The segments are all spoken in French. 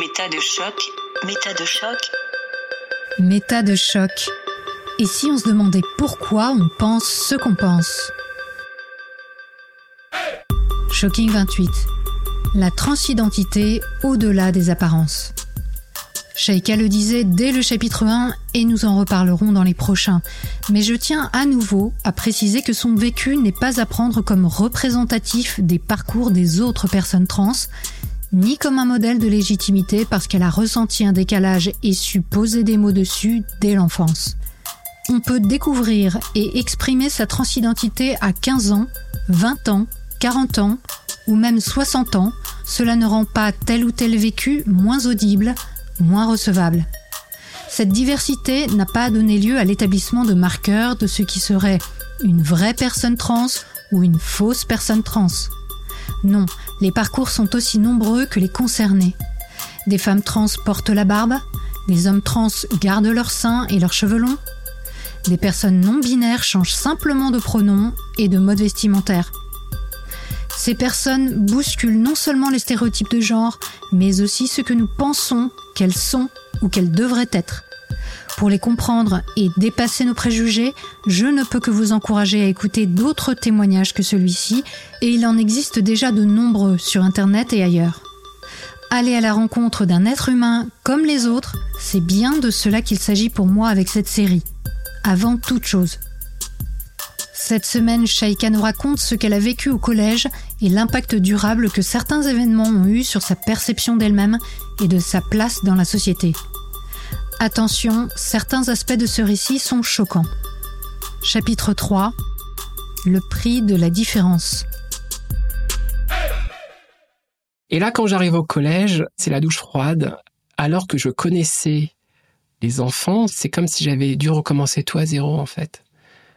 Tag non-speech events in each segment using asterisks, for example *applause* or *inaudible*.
Méta de choc. Méta de choc. Méta de choc. Et si on se demandait pourquoi on pense ce qu'on pense? Shocking 28. La transidentité au-delà des apparences. Sheikha le disait dès le chapitre 1 et nous en reparlerons dans les prochains. Mais je tiens à nouveau à préciser que son vécu n'est pas à prendre comme représentatif des parcours des autres personnes trans, ni comme un modèle de légitimité parce qu'elle a ressenti un décalage et su poser des mots dessus dès l'enfance. On peut découvrir et exprimer sa transidentité à 15 ans, 20 ans, 40 ans ou même 60 ans, cela ne rend pas tel ou tel vécu moins audible, moins recevable. Cette diversité n'a pas donné lieu à l'établissement de marqueurs de ce qui serait une vraie personne trans ou une fausse personne trans. Non, les parcours sont aussi nombreux que les concernés. Des femmes trans portent la barbe, des hommes trans gardent leurs seins et leurs cheveux longs, des personnes non binaires changent simplement de pronom et de mode vestimentaire. Ces personnes bousculent non seulement les stéréotypes de genre, mais aussi ce que nous pensons qu'elles sont ou qu'elles devraient être. Pour les comprendre et dépasser nos préjugés, je ne peux que vous encourager à écouter d'autres témoignages que celui-ci, et il en existe déjà de nombreux sur Internet et ailleurs. Aller à la rencontre d'un être humain comme les autres, c'est bien de cela qu'il s'agit pour moi avec cette série. Avant toute chose. Cette semaine, Shaika nous raconte ce qu'elle a vécu au collège et l'impact durable que certains événements ont eu sur sa perception d'elle-même et de sa place dans la société. Attention, certains aspects de ce récit sont choquants. Chapitre 3 Le prix de la différence. Et là, quand j'arrive au collège, c'est la douche froide. Alors que je connaissais les enfants, c'est comme si j'avais dû recommencer tout à zéro, en fait.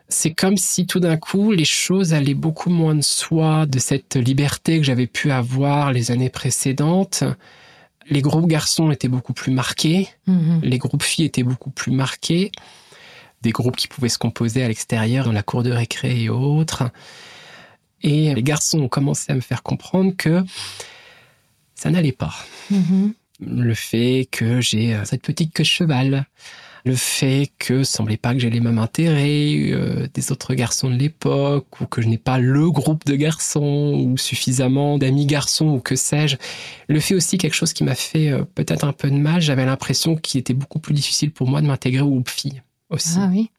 C'est comme si tout d'un coup, les choses allaient beaucoup moins de soi, de cette liberté que j'avais pu avoir les années précédentes. Les groupes garçons étaient beaucoup plus marqués, Mhm. les groupes filles étaient beaucoup plus marqués, des groupes qui pouvaient se composer à l'extérieur, dans la cour de récré et autres. Et les garçons ont commencé à me faire comprendre que ça n'allait pas. Mhm. Le fait que j'ai euh, cette petite queue de cheval, le fait que semblait pas que j'ai les mêmes intérêts euh, des autres garçons de l'époque, ou que je n'ai pas le groupe de garçons, ou suffisamment d'amis garçons, ou que sais-je. Le fait aussi quelque chose qui m'a fait euh, peut-être un peu de mal, j'avais l'impression qu'il était beaucoup plus difficile pour moi de m'intégrer au groupe filles aussi. Ah oui.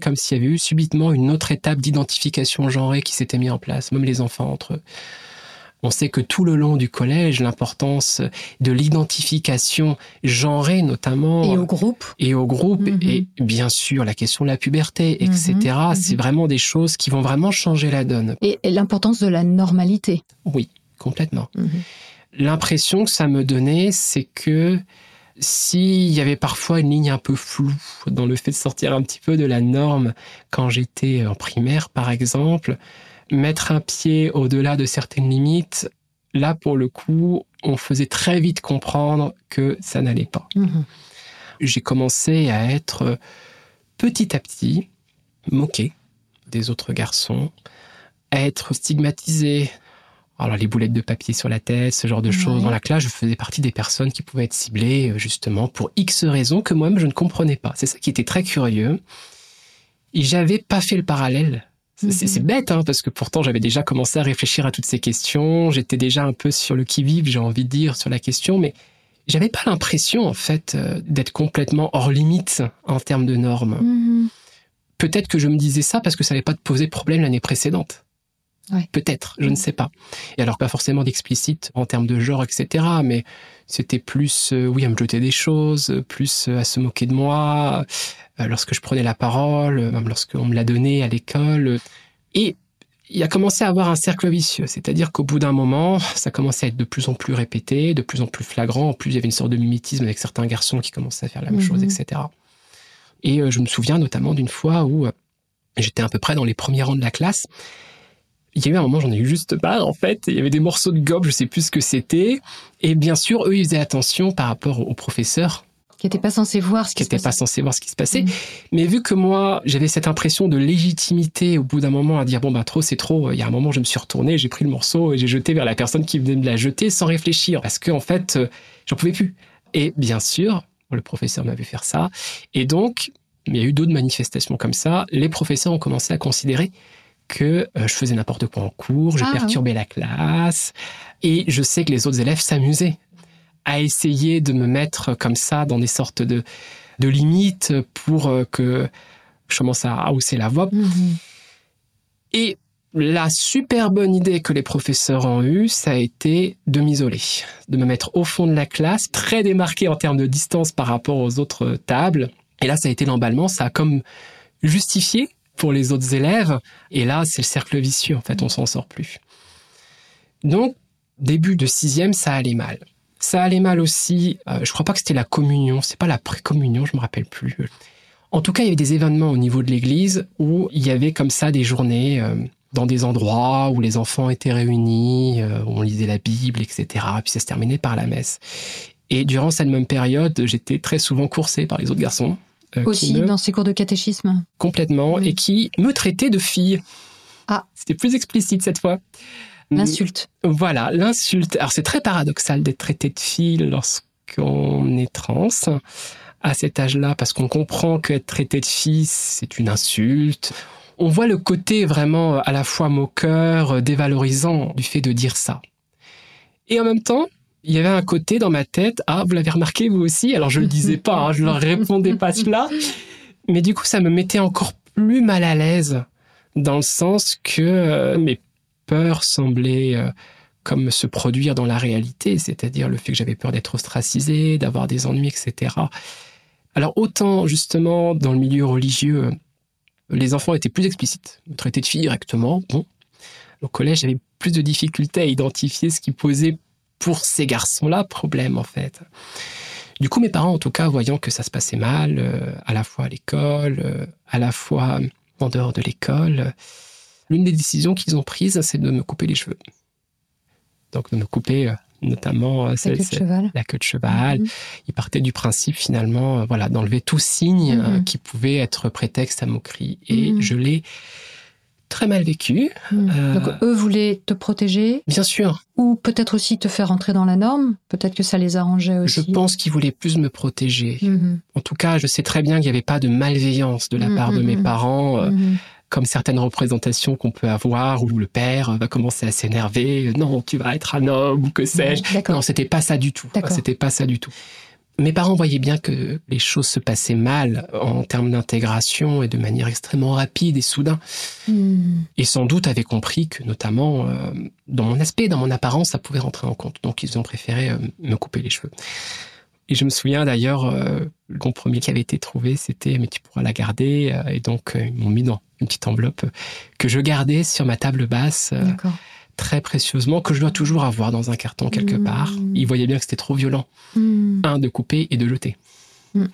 Comme s'il y avait eu subitement une autre étape d'identification genrée qui s'était mise en place, même les enfants entre eux. On sait que tout le long du collège, l'importance de l'identification genrée notamment Et au groupe et au groupe Mhm. et bien sûr la question de la puberté, etc. Mhm, C'est mhm. vraiment des choses qui vont vraiment changer la donne. Et, et l'importance de la normalité. Oui, complètement. L'impression que ça me donnait, c'est que s'il y avait parfois une ligne un peu floue dans le fait de sortir un petit peu de la norme quand j'étais en primaire, par exemple, mettre un pied au-delà de certaines limites, là, pour le coup, on faisait très vite comprendre que ça n'allait pas. Mhm. J'ai commencé à être euh, petit à petit moqué des autres garçons, à être stigmatisé. Alors les boulettes de papier sur la tête, ce genre de choses. Dans la classe, je faisais partie des personnes qui pouvaient être ciblées euh, justement pour X raisons que moi-même je ne comprenais pas. C'est ça qui était très curieux. Et j'avais pas fait le parallèle. C'est- Mhm. bête, hein, parce que pourtant j'avais déjà commencé à réfléchir à toutes ces questions. J'étais déjà un peu sur le qui-vive, j'ai envie de dire, sur la question, mais j'avais pas l'impression en fait euh, d'être complètement hors limite en termes de normes. Mhm. Peut-être que je me disais ça parce que ça n'avait pas posé problème l'année précédente. Ouais. Peut-être, je ne sais pas. Et alors pas forcément d'explicite en termes de genre, etc. Mais c'était plus, euh, oui, à me jeter des choses, plus euh, à se moquer de moi euh, lorsque je prenais la parole, même lorsqu'on me l'a donnée à l'école. Et il a commencé à avoir un cercle vicieux, c'est-à-dire qu'au bout d'un moment, ça commençait à être de plus en plus répété, de plus en plus flagrant. En plus, il y avait une sorte de mimétisme avec certains garçons qui commençaient à faire la même chose, etc. Et euh, je me souviens notamment d'une fois où j'étais à peu près dans les premiers rangs de la classe. Il y a eu un moment, j'en ai eu juste marre, en fait. Il y avait des morceaux de gobe, je sais plus ce que c'était. Et bien sûr, eux, ils faisaient attention par rapport aux professeurs qui n'était pas censé voir ce qui, qui se pas passait. censé voir ce qui se passait. Mais vu que moi, j'avais cette impression de légitimité au bout d'un moment à dire bon bah trop c'est trop. Il y a un moment, je me suis retourné, j'ai pris le morceau et j'ai jeté vers la personne qui venait de me la jeter sans réfléchir parce que en fait, euh, j'en pouvais plus. Et bien sûr, le professeur m'avait fait ça. Et donc, il y a eu d'autres manifestations comme ça. Les professeurs ont commencé à considérer que euh, je faisais n'importe quoi en cours, je Ah, perturbais la classe. Et je sais que les autres élèves s'amusaient à essayer de me mettre comme ça dans des sortes de, de limites pour euh, que je commence à hausser la voix. Mhm. Et la super bonne idée que les professeurs ont eue, ça a été de m'isoler, de me mettre au fond de la classe, très démarqué en termes de distance par rapport aux autres tables. Et là, ça a été l'emballement, ça a comme justifié pour les autres élèves. Et là, c'est le cercle vicieux, en fait, on s'en sort plus. Donc, début de sixième, ça allait mal. Ça allait mal aussi, euh, je crois pas que c'était la communion, c'est pas la pré-communion, je me rappelle plus. En tout cas, il y avait des événements au niveau de l'église où il y avait comme ça des journées euh, dans des endroits où les enfants étaient réunis, euh, où on lisait la Bible, etc. Puis ça se terminait par la messe. Et durant cette même période, j'étais très souvent coursé par les autres garçons. Euh, Aussi me- dans ces cours de catéchisme. complètement Mm. et qui me traitaient de fille. Ah. C'était plus explicite cette fois. L'insulte. Voilà, l'insulte. Alors c'est très paradoxal d'être traité de fille lorsqu'on est trans à cet âge-là, parce qu'on comprend qu'être traité de fille, c'est une insulte. On voit le côté vraiment à la fois moqueur, dévalorisant du fait de dire ça. Et en même temps, il y avait un côté dans ma tête, ah, vous l'avez remarqué vous aussi, alors je le disais pas, hein, je leur répondais pas cela, mais du coup ça me mettait encore plus mal à l'aise, dans le sens que euh, mes peurs semblaient euh, comme se produire dans la réalité, c'est-à-dire le fait que j'avais peur d'être ostracisé, d'avoir des ennuis, etc. Alors autant justement dans le milieu religieux, les enfants étaient plus explicites, me traitaient de fille directement. Bon, au collège, j'avais plus de difficultés à identifier ce qui posait pour ces garçons-là problème en fait. Du coup, mes parents, en tout cas, voyant que ça se passait mal, euh, à la fois à l'école, euh, à la fois en dehors de l'école, euh, l'une des décisions qu'ils ont prises, c'est de me couper les cheveux. Donc de me couper notamment La queue de cheval. la queue de cheval. Mhm. Ils partaient du principe finalement, voilà, d'enlever tout signe Mhm. qui pouvait être prétexte à moquerie. Et Mhm. je l'ai très mal vécu. Mhm. Euh, Donc eux voulaient te protéger Bien sûr, ou peut-être aussi te faire entrer dans la norme. Peut-être que ça les arrangeait je aussi. pense qu'ils voulaient plus me protéger. Mhm. En tout cas, je sais très bien qu'il n'y avait pas de malveillance de la Mhm, part de mes mhm. parents, euh, Mhm. comme certaines représentations qu'on peut avoir où le père va commencer à s'énerver. Non, tu vas être un homme ou que sais-je. Non, c'était pas ça du tout. C'était pas ça du tout. Mes parents voyaient bien que les choses se passaient mal en termes d'intégration et de manière extrêmement rapide et soudain. Mhm. Et sans doute avaient compris que, notamment, euh, dans mon aspect, dans mon apparence, ça pouvait rentrer en compte. Donc, ils ont préféré euh, me couper les cheveux. Et je me souviens d'ailleurs, euh, le compromis qui avait été trouvé, c'était mais tu pourras la garder. et donc, ils m'ont mis dans une petite enveloppe que je gardais sur ma table basse D'accord. Très précieusement, que je dois toujours avoir dans un carton quelque Mmh. part. Ils voyaient bien que c'était trop violent, Mhm. un, de couper et de jeter. Mhm.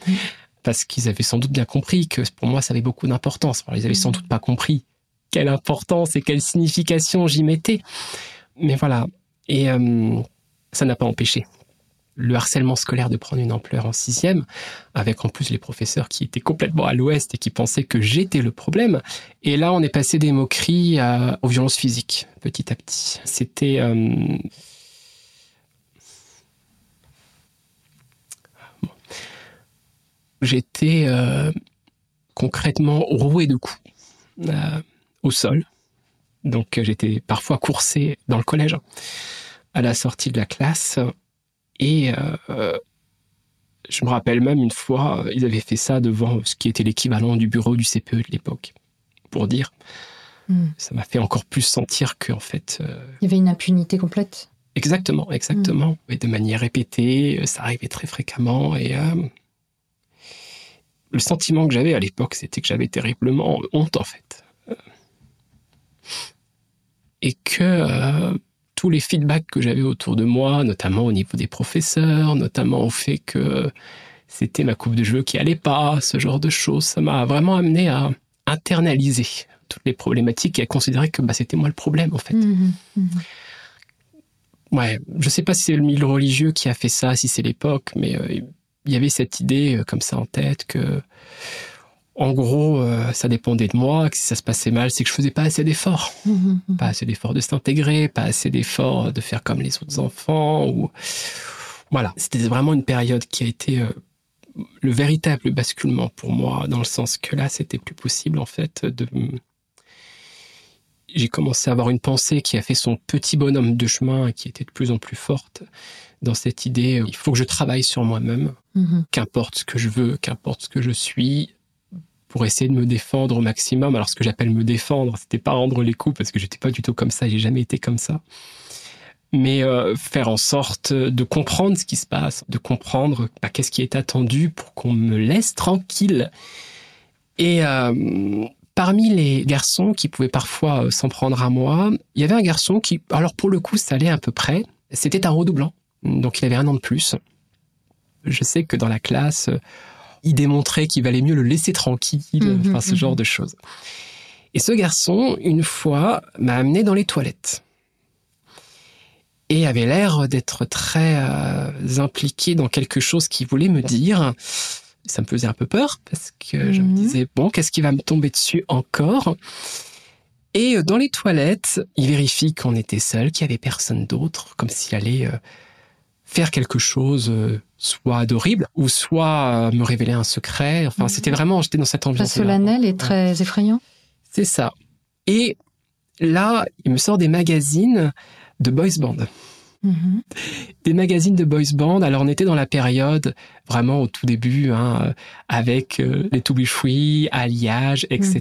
Parce qu'ils avaient sans doute bien compris que pour moi, ça avait beaucoup d'importance. Alors, ils avaient sans doute pas compris quelle importance et quelle signification j'y mettais. Mais voilà. Et euh, ça n'a pas empêché le harcèlement scolaire de prendre une ampleur en sixième, avec en plus les professeurs qui étaient complètement à l'ouest et qui pensaient que j'étais le problème. Et là, on est passé des moqueries à- aux violences physiques, petit à petit. C'était... euh. J'étais euh, concrètement roué de coups euh, au sol. Donc euh, j'étais parfois coursé dans le collège à la sortie de la classe. Et euh, je me rappelle même une fois, ils avaient fait ça devant ce qui était l'équivalent du bureau du CPE de l'époque. Pour dire, Mhm. ça m'a fait encore plus sentir que, en fait, euh, Il y avait une impunité complète. exactement, exactement, et de manière répétée, ça arrivait très fréquemment. Et euh, le sentiment que j'avais à l'époque, c'était que j'avais terriblement honte, en fait. Euh, Et que euh, tous les feedbacks que j'avais autour de moi, notamment au niveau des professeurs, notamment au fait que c'était ma coupe de jeu qui allait pas, ce genre de choses, ça m'a vraiment amené à internaliser toutes les problématiques et à considérer que bah, c'était moi le problème en fait. Mhm. Mhm. Ouais, je sais pas si c'est le milieu religieux qui a fait ça, si c'est l'époque, mais euh, il y avait cette idée comme ça en tête que, en gros, ça dépendait de moi, que si ça se passait mal, c'est que je faisais pas assez d'efforts. *laughs* Pas assez d'efforts de s'intégrer, pas assez d'efforts de faire comme les autres enfants. Ou... Voilà, c'était vraiment une période qui a été le véritable basculement pour moi, dans le sens que là, c'était plus possible, en fait, de. J'ai commencé à avoir une pensée qui a fait son petit bonhomme de chemin et qui était de plus en plus forte dans cette idée, il faut que je travaille sur moi-même, Mhm. qu'importe ce que je veux, qu'importe ce que je suis, pour essayer de me défendre au maximum. Alors, ce que j'appelle me défendre, c'était pas rendre les coups, parce que j'étais pas du tout comme ça, j'ai jamais été comme ça mais euh, faire en sorte de comprendre ce qui se passe, de comprendre bah, qu'est-ce qui est attendu pour qu'on me laisse tranquille. Et euh, parmi les garçons qui pouvaient parfois euh, s'en prendre à moi, il y avait un garçon qui, alors pour le coup, ça allait à peu près. C'était un redoublant, donc il avait un an de plus. Je sais que dans la classe, il démontrait qu'il valait mieux le laisser tranquille, Mhm, enfin ce mhm. genre de choses. Et ce garçon, une fois, m'a amené dans les toilettes et avait l'air d'être très euh, impliqué dans quelque chose qu'il voulait me dire. Ça me faisait un peu peur parce que je me Mhm. disais bon, qu'est-ce qui va me tomber dessus encore? Et euh, dans les toilettes, il vérifie qu'on était seul, qu'il y avait personne d'autre, comme s'il allait euh, faire quelque chose, euh, soit d'horrible ou soit euh, me révéler un secret. Enfin, Mhm. c'était vraiment, j'étais dans cette Très ambiance. solennel et très effrayant. C'est ça. Et là, il me sort des magazines de boys band Mhm. des magazines de boys band. Alors on était dans la période vraiment au tout début, hein, avec euh, les Toubishwi, Alliage, etc.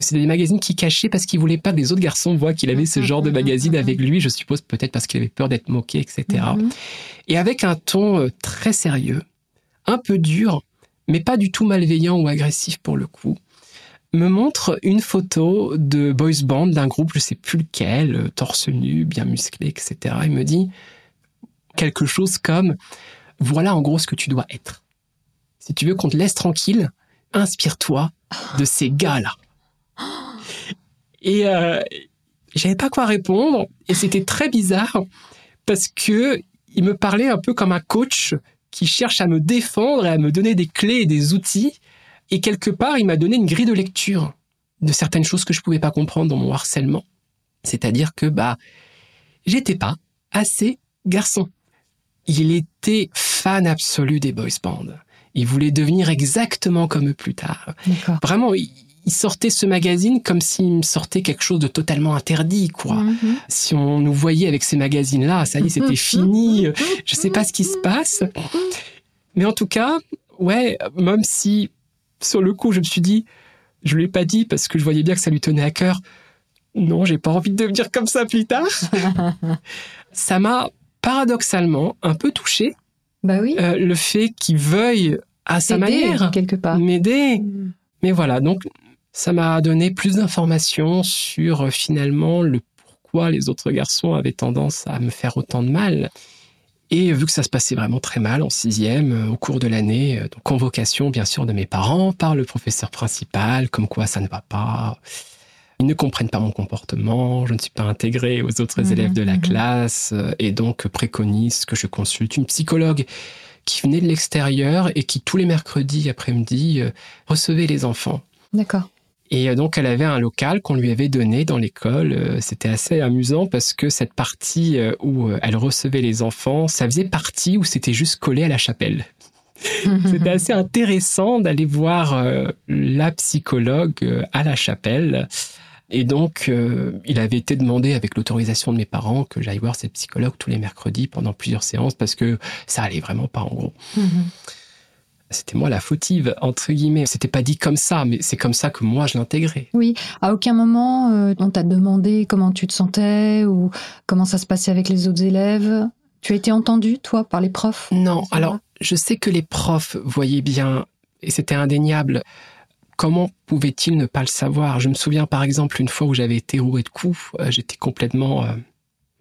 C'était des magazines qui cachaient parce qu'il voulait pas que les autres garçons voient qu'il avait ce genre de magazine avec lui. Je suppose peut-être parce qu'il avait peur d'être moqué, etc. Et avec un ton euh, très sérieux, un peu dur, mais pas du tout malveillant ou agressif pour le coup, me montre une photo de boys band d'un groupe, je sais plus lequel, euh, torse nu, bien musclé, etc. Il me dit quelque chose comme voilà en gros ce que tu dois être. Si tu veux qu'on te laisse tranquille, inspire-toi de ces gars-là. Et euh, j'avais pas quoi répondre et c'était très bizarre parce que il me parlait un peu comme un coach qui cherche à me défendre et à me donner des clés et des outils. Et quelque part, il m'a donné une grille de lecture de certaines choses que je pouvais pas comprendre dans mon harcèlement. C'est-à-dire que, bah, j'étais pas assez garçon. Il était fan absolu des boys bands. Il voulait devenir exactement comme eux plus tard. D'accord. Vraiment, il il sortait ce magazine comme s'il me sortait quelque chose de totalement interdit, quoi Mhm. si on nous voyait avec ces magazines-là, ça y est, c'était fini. Je sais pas ce qui se passe. Mais en tout cas, ouais, même si sur le coup, je me suis dit, je lui ai pas dit parce que je voyais bien que ça lui tenait à cœur. Non, j'ai pas envie de devenir comme ça plus tard. *laughs* ça m'a paradoxalement un peu touché Bah oui. euh, le fait qu'il veuille à sa manière quelque part. m'aider. Mhm. Mais voilà, donc ça m'a donné plus d'informations sur euh, finalement le pourquoi les autres garçons avaient tendance à me faire autant de mal. Et vu que ça se passait vraiment très mal en sixième, euh, au cours de l'année, euh, donc convocation bien sûr de mes parents par le professeur principal, comme quoi ça ne va pas. Ils ne comprennent pas mon comportement, je ne suis pas intégré aux autres Mhm, élèves de la mhm. classe, et donc préconise que je consulte une psychologue qui venait de l'extérieur et qui tous les mercredis après-midi recevait les enfants. D'accord. Et euh, donc, elle avait un local qu'on lui avait donné dans l'école. Euh, C'était assez amusant parce que cette partie euh, où elle recevait les enfants, ça faisait partie où c'était juste collé à la chapelle. *laughs* C'était assez intéressant d'aller voir euh, la psychologue euh, à la chapelle. Et donc, euh, il avait été demandé avec l'autorisation de mes parents que j'aille voir cette psychologue tous les mercredis pendant plusieurs séances parce que ça allait vraiment pas en gros. Mhm. C'était moi la fautive, entre guillemets. C'était pas dit comme ça, mais c'est comme ça que moi je l'intégrais. Oui, à aucun moment euh, on t'a demandé comment tu te sentais ou comment ça se passait avec les autres élèves. Tu as été entendu, toi, par les profs? Non, alors je sais que les profs voyaient bien, et c'était indéniable. Comment pouvaient-ils ne pas le savoir? Je me souviens par exemple une fois où j'avais été roué de coups, euh, j'étais complètement euh,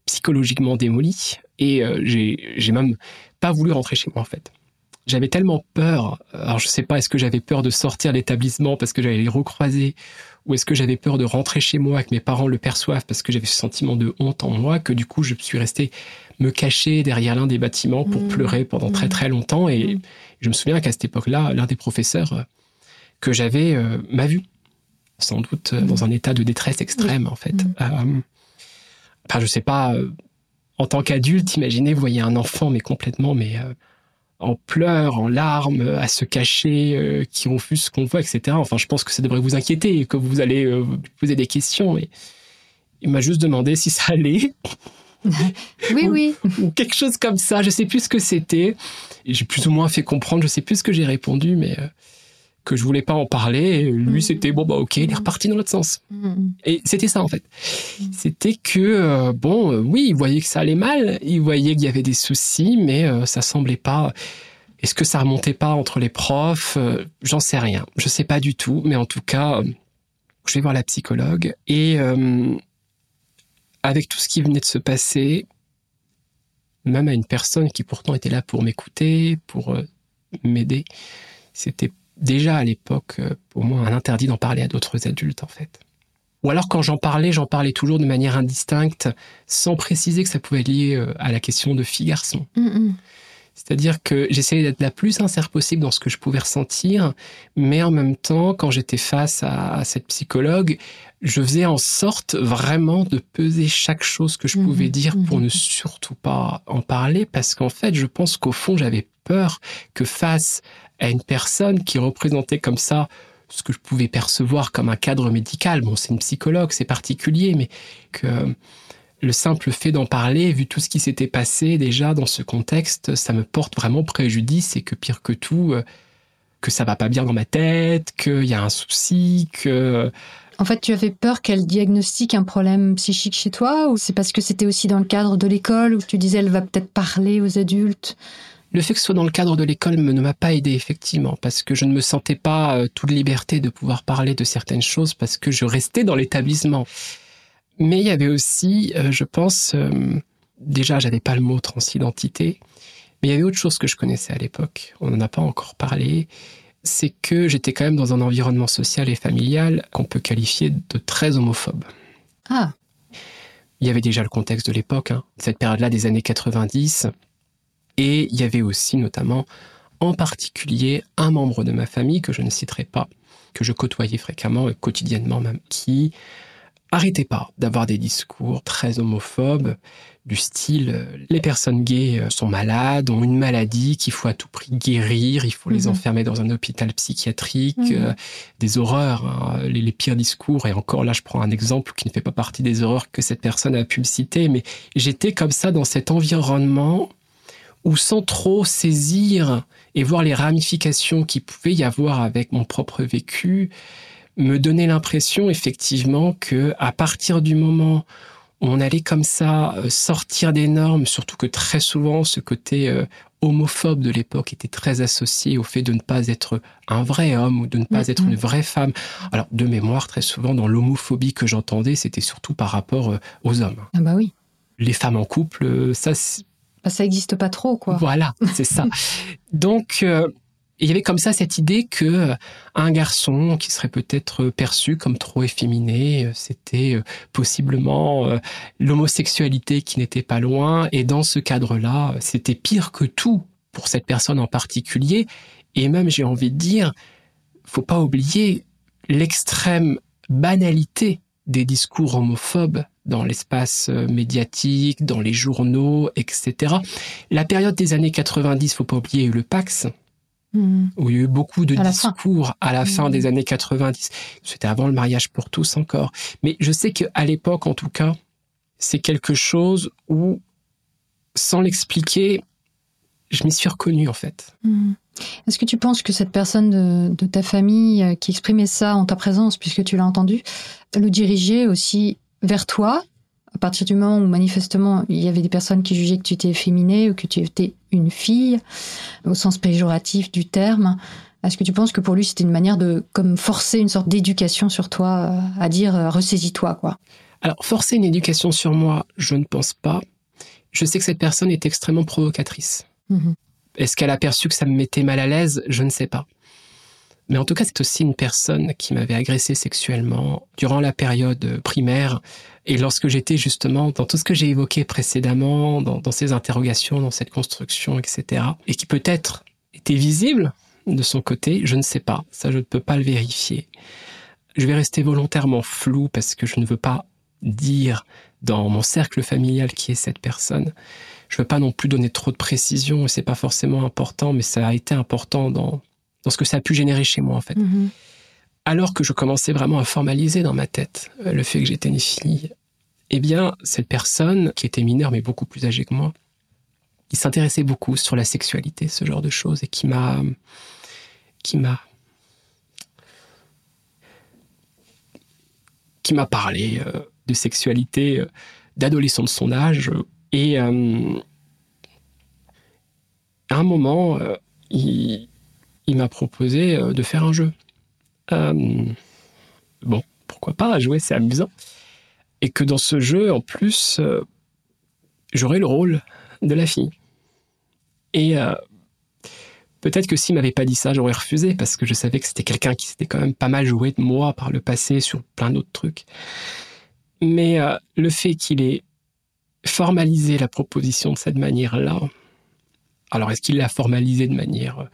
psychologiquement démoli, et j'ai j'ai même pas voulu rentrer chez moi en fait. J'avais tellement peur. Alors je sais pas, est-ce que j'avais peur de sortir de l'établissement parce que j'allais les recroiser, ou est-ce que j'avais peur de rentrer chez moi, que mes parents le perçoivent parce que j'avais ce sentiment de honte en moi, que du coup je suis resté me cacher derrière l'un des bâtiments pour Mmh. pleurer pendant très Mmh. très longtemps. Et Mmh. je me souviens qu'à cette époque-là, l'un des professeurs euh, que j'avais euh, m'a vu, sans doute euh, dans un état de détresse extrême en fait. Euh, enfin, je sais pas. en tant qu'adulte, imaginez, vous voyez un enfant, mais complètement, mais euh, en pleurs, en larmes, à se cacher, euh, qui refuse ce qu'on voit, etc. Enfin, je pense que ça devrait vous inquiéter que vous allez euh, poser des questions. Et il m'a juste demandé si ça allait *laughs* Oui, Ou- oui. ou quelque chose comme ça. Je sais plus ce que c'était. Et J'ai plus ou moins fait comprendre. Je sais plus ce que j'ai répondu, mais euh, que je voulais pas en parler. Et lui, Mhm. c'était bon, bah ok, il est Mhm. reparti dans l'autre sens. Mm. Et c'était ça en fait. Mhm. C'était que euh, bon, euh, oui, il voyait que ça allait mal, il voyait qu'il y avait des soucis, mais euh, ça semblait pas. Est-ce que ça remontait pas entre les profs? J'en sais rien. Je sais pas du tout, mais en tout cas, je vais voir la psychologue et avec tout ce qui venait de se passer, même à une personne qui pourtant était là pour m'écouter, pour m'aider, c'était déjà à l'époque euh, pour moi un interdit d'en parler à d'autres adultes en fait. Ou alors quand j'en parlais, j'en parlais toujours de manière indistincte, sans préciser que ça pouvait être lié euh, à la question de fille-garçon. Mm, mm. C'est-à-dire que j'essayais d'être la plus sincère possible dans ce que je pouvais ressentir, mais en même temps, quand j'étais face à, à cette psychologue, je faisais en sorte vraiment de peser chaque chose que je Mhm, pouvais dire pour ne surtout pas en parler, parce qu'en fait, je pense qu'au fond, j'avais peur que face à une personne qui représentait comme ça ce que je pouvais percevoir comme un cadre médical, bon, c'est une psychologue, c'est particulier, mais que le simple fait d'en parler, vu tout ce qui s'était passé déjà dans ce contexte, ça me porte vraiment préjudice et que pire que tout, euh, que ça va pas bien dans ma tête, qu'il y a un souci, que En fait, tu avais peur qu'elle diagnostique un problème psychique chez toi ou c'est parce que c'était aussi dans le cadre de l'école où tu disais elle va peut-être parler aux adultes? Le fait que ce soit dans le cadre de l'école ne m'a pas aidé effectivement, parce que je ne me sentais pas euh, toute liberté de pouvoir parler de certaines choses parce que je restais dans l'établissement. Mais il y avait aussi, euh, je pense, euh, déjà j'avais pas le mot transidentité, mais il y avait autre chose que je connaissais à l'époque. On n'en a pas encore parlé. C'est que j'étais quand même dans un environnement social et familial qu'on peut qualifier de très homophobe. Ah, Il y avait déjà le contexte de l'époque, hein, cette période-là des années 90. Et il y avait aussi notamment, en particulier, un membre de ma famille que je ne citerai pas, que je côtoyais fréquemment et quotidiennement même, qui arrêtait pas d'avoir des discours très homophobes, du style euh, les personnes gays euh, sont malades, ont une maladie qu'il faut à tout prix guérir, il faut les Mhm. enfermer dans un hôpital psychiatrique, Mhm. euh, des horreurs, hein, les, les pires discours. Et encore là, je prends un exemple qui ne fait pas partie des horreurs que cette personne a pu me citer, mais j'étais comme ça dans cet environnement où sans trop saisir et voir les ramifications qu'il pouvait y avoir avec mon propre vécu, me donnait l'impression effectivement que à partir du moment où on allait comme ça euh, sortir des normes, surtout que très souvent ce côté euh, homophobe de l'époque était très associé au fait de ne pas être un vrai homme ou de ne pas Mhm. être une vraie femme. Alors de mémoire, très souvent dans l'homophobie que j'entendais, c'était surtout par rapport euh, aux hommes. ah bah oui. Les femmes en couple, ça c'est- ça existe pas trop quoi. voilà, c'est ça. *laughs* Donc, euh, il y avait comme ça cette idée que euh, un garçon qui serait peut-être perçu comme trop efféminé, euh, c'était euh, possiblement euh, l'homosexualité qui n'était pas loin. Et dans ce cadre-là, euh, c'était pire que tout pour cette personne en particulier. Et même, j'ai envie de dire, faut pas oublier l'extrême banalité des discours homophobes dans l'espace euh, médiatique, dans les journaux, etc. La période des années 90, faut pas oublier, il y a eu le Pax, Mm. où il y a eu beaucoup de À discours à la fin des années 90. C'était avant le mariage pour tous encore. Mais je sais qu'à l'époque, en tout cas, c'est quelque chose où, sans l'expliquer, je m'y suis reconnu, en fait. Mm. Est-ce que tu penses que cette personne de, de ta famille euh, qui exprimait ça en ta présence, puisque tu l'as entendu, le dirigeait aussi vers toi à partir du moment où manifestement il y avait des personnes qui jugeaient que tu étais efféminé ou que tu étais une fille, au sens péjoratif du terme, est-ce que tu penses que pour lui c'était une manière de comme forcer une sorte d'éducation sur toi, euh, à dire euh, ressaisis-toi quoi? Alors, forcer une éducation sur moi, je ne pense pas. Je sais que cette personne est extrêmement provocatrice. Mhm. Est-ce qu'elle a perçu que ça me mettait mal à l'aise? Je ne sais pas. Mais en tout cas, c'est aussi une personne qui m'avait agressé sexuellement durant la période primaire et lorsque j'étais justement dans tout ce que j'ai évoqué précédemment, dans, dans, ces interrogations, dans cette construction, etc. Et qui peut-être était visible de son côté, je ne sais pas. Ça, je ne peux pas le vérifier. Je vais rester volontairement flou parce que je ne veux pas dire dans mon cercle familial qui est cette personne. Je veux pas non plus donner trop de précision et c'est pas forcément important, mais ça a été important dans, dans ce que ça a pu générer chez moi, en fait. Mhm. Alors que je commençais vraiment à formaliser dans ma tête euh, le fait que j'étais une fille, eh bien, cette personne, qui était mineure mais beaucoup plus âgée que moi, qui s'intéressait beaucoup sur la sexualité, ce genre de choses, et qui m'a, qui m'a, qui m'a parlé euh, de sexualité euh, d'adolescent de son âge. Et euh, à un moment, il, il m'a proposé euh, de faire un jeu. Euh, bon, pourquoi pas, jouer, c'est amusant. Et que dans ce jeu, en plus, euh, j'aurais le rôle de la fille. Et peut-être que s'il m'avait pas dit ça, j'aurais refusé parce que je savais que c'était quelqu'un qui s'était quand même pas mal joué de moi par le passé sur plein d'autres trucs. Mais le fait qu'il ait formalisé la proposition de cette manière-là, alors est-ce qu'il l'a formalisé de manière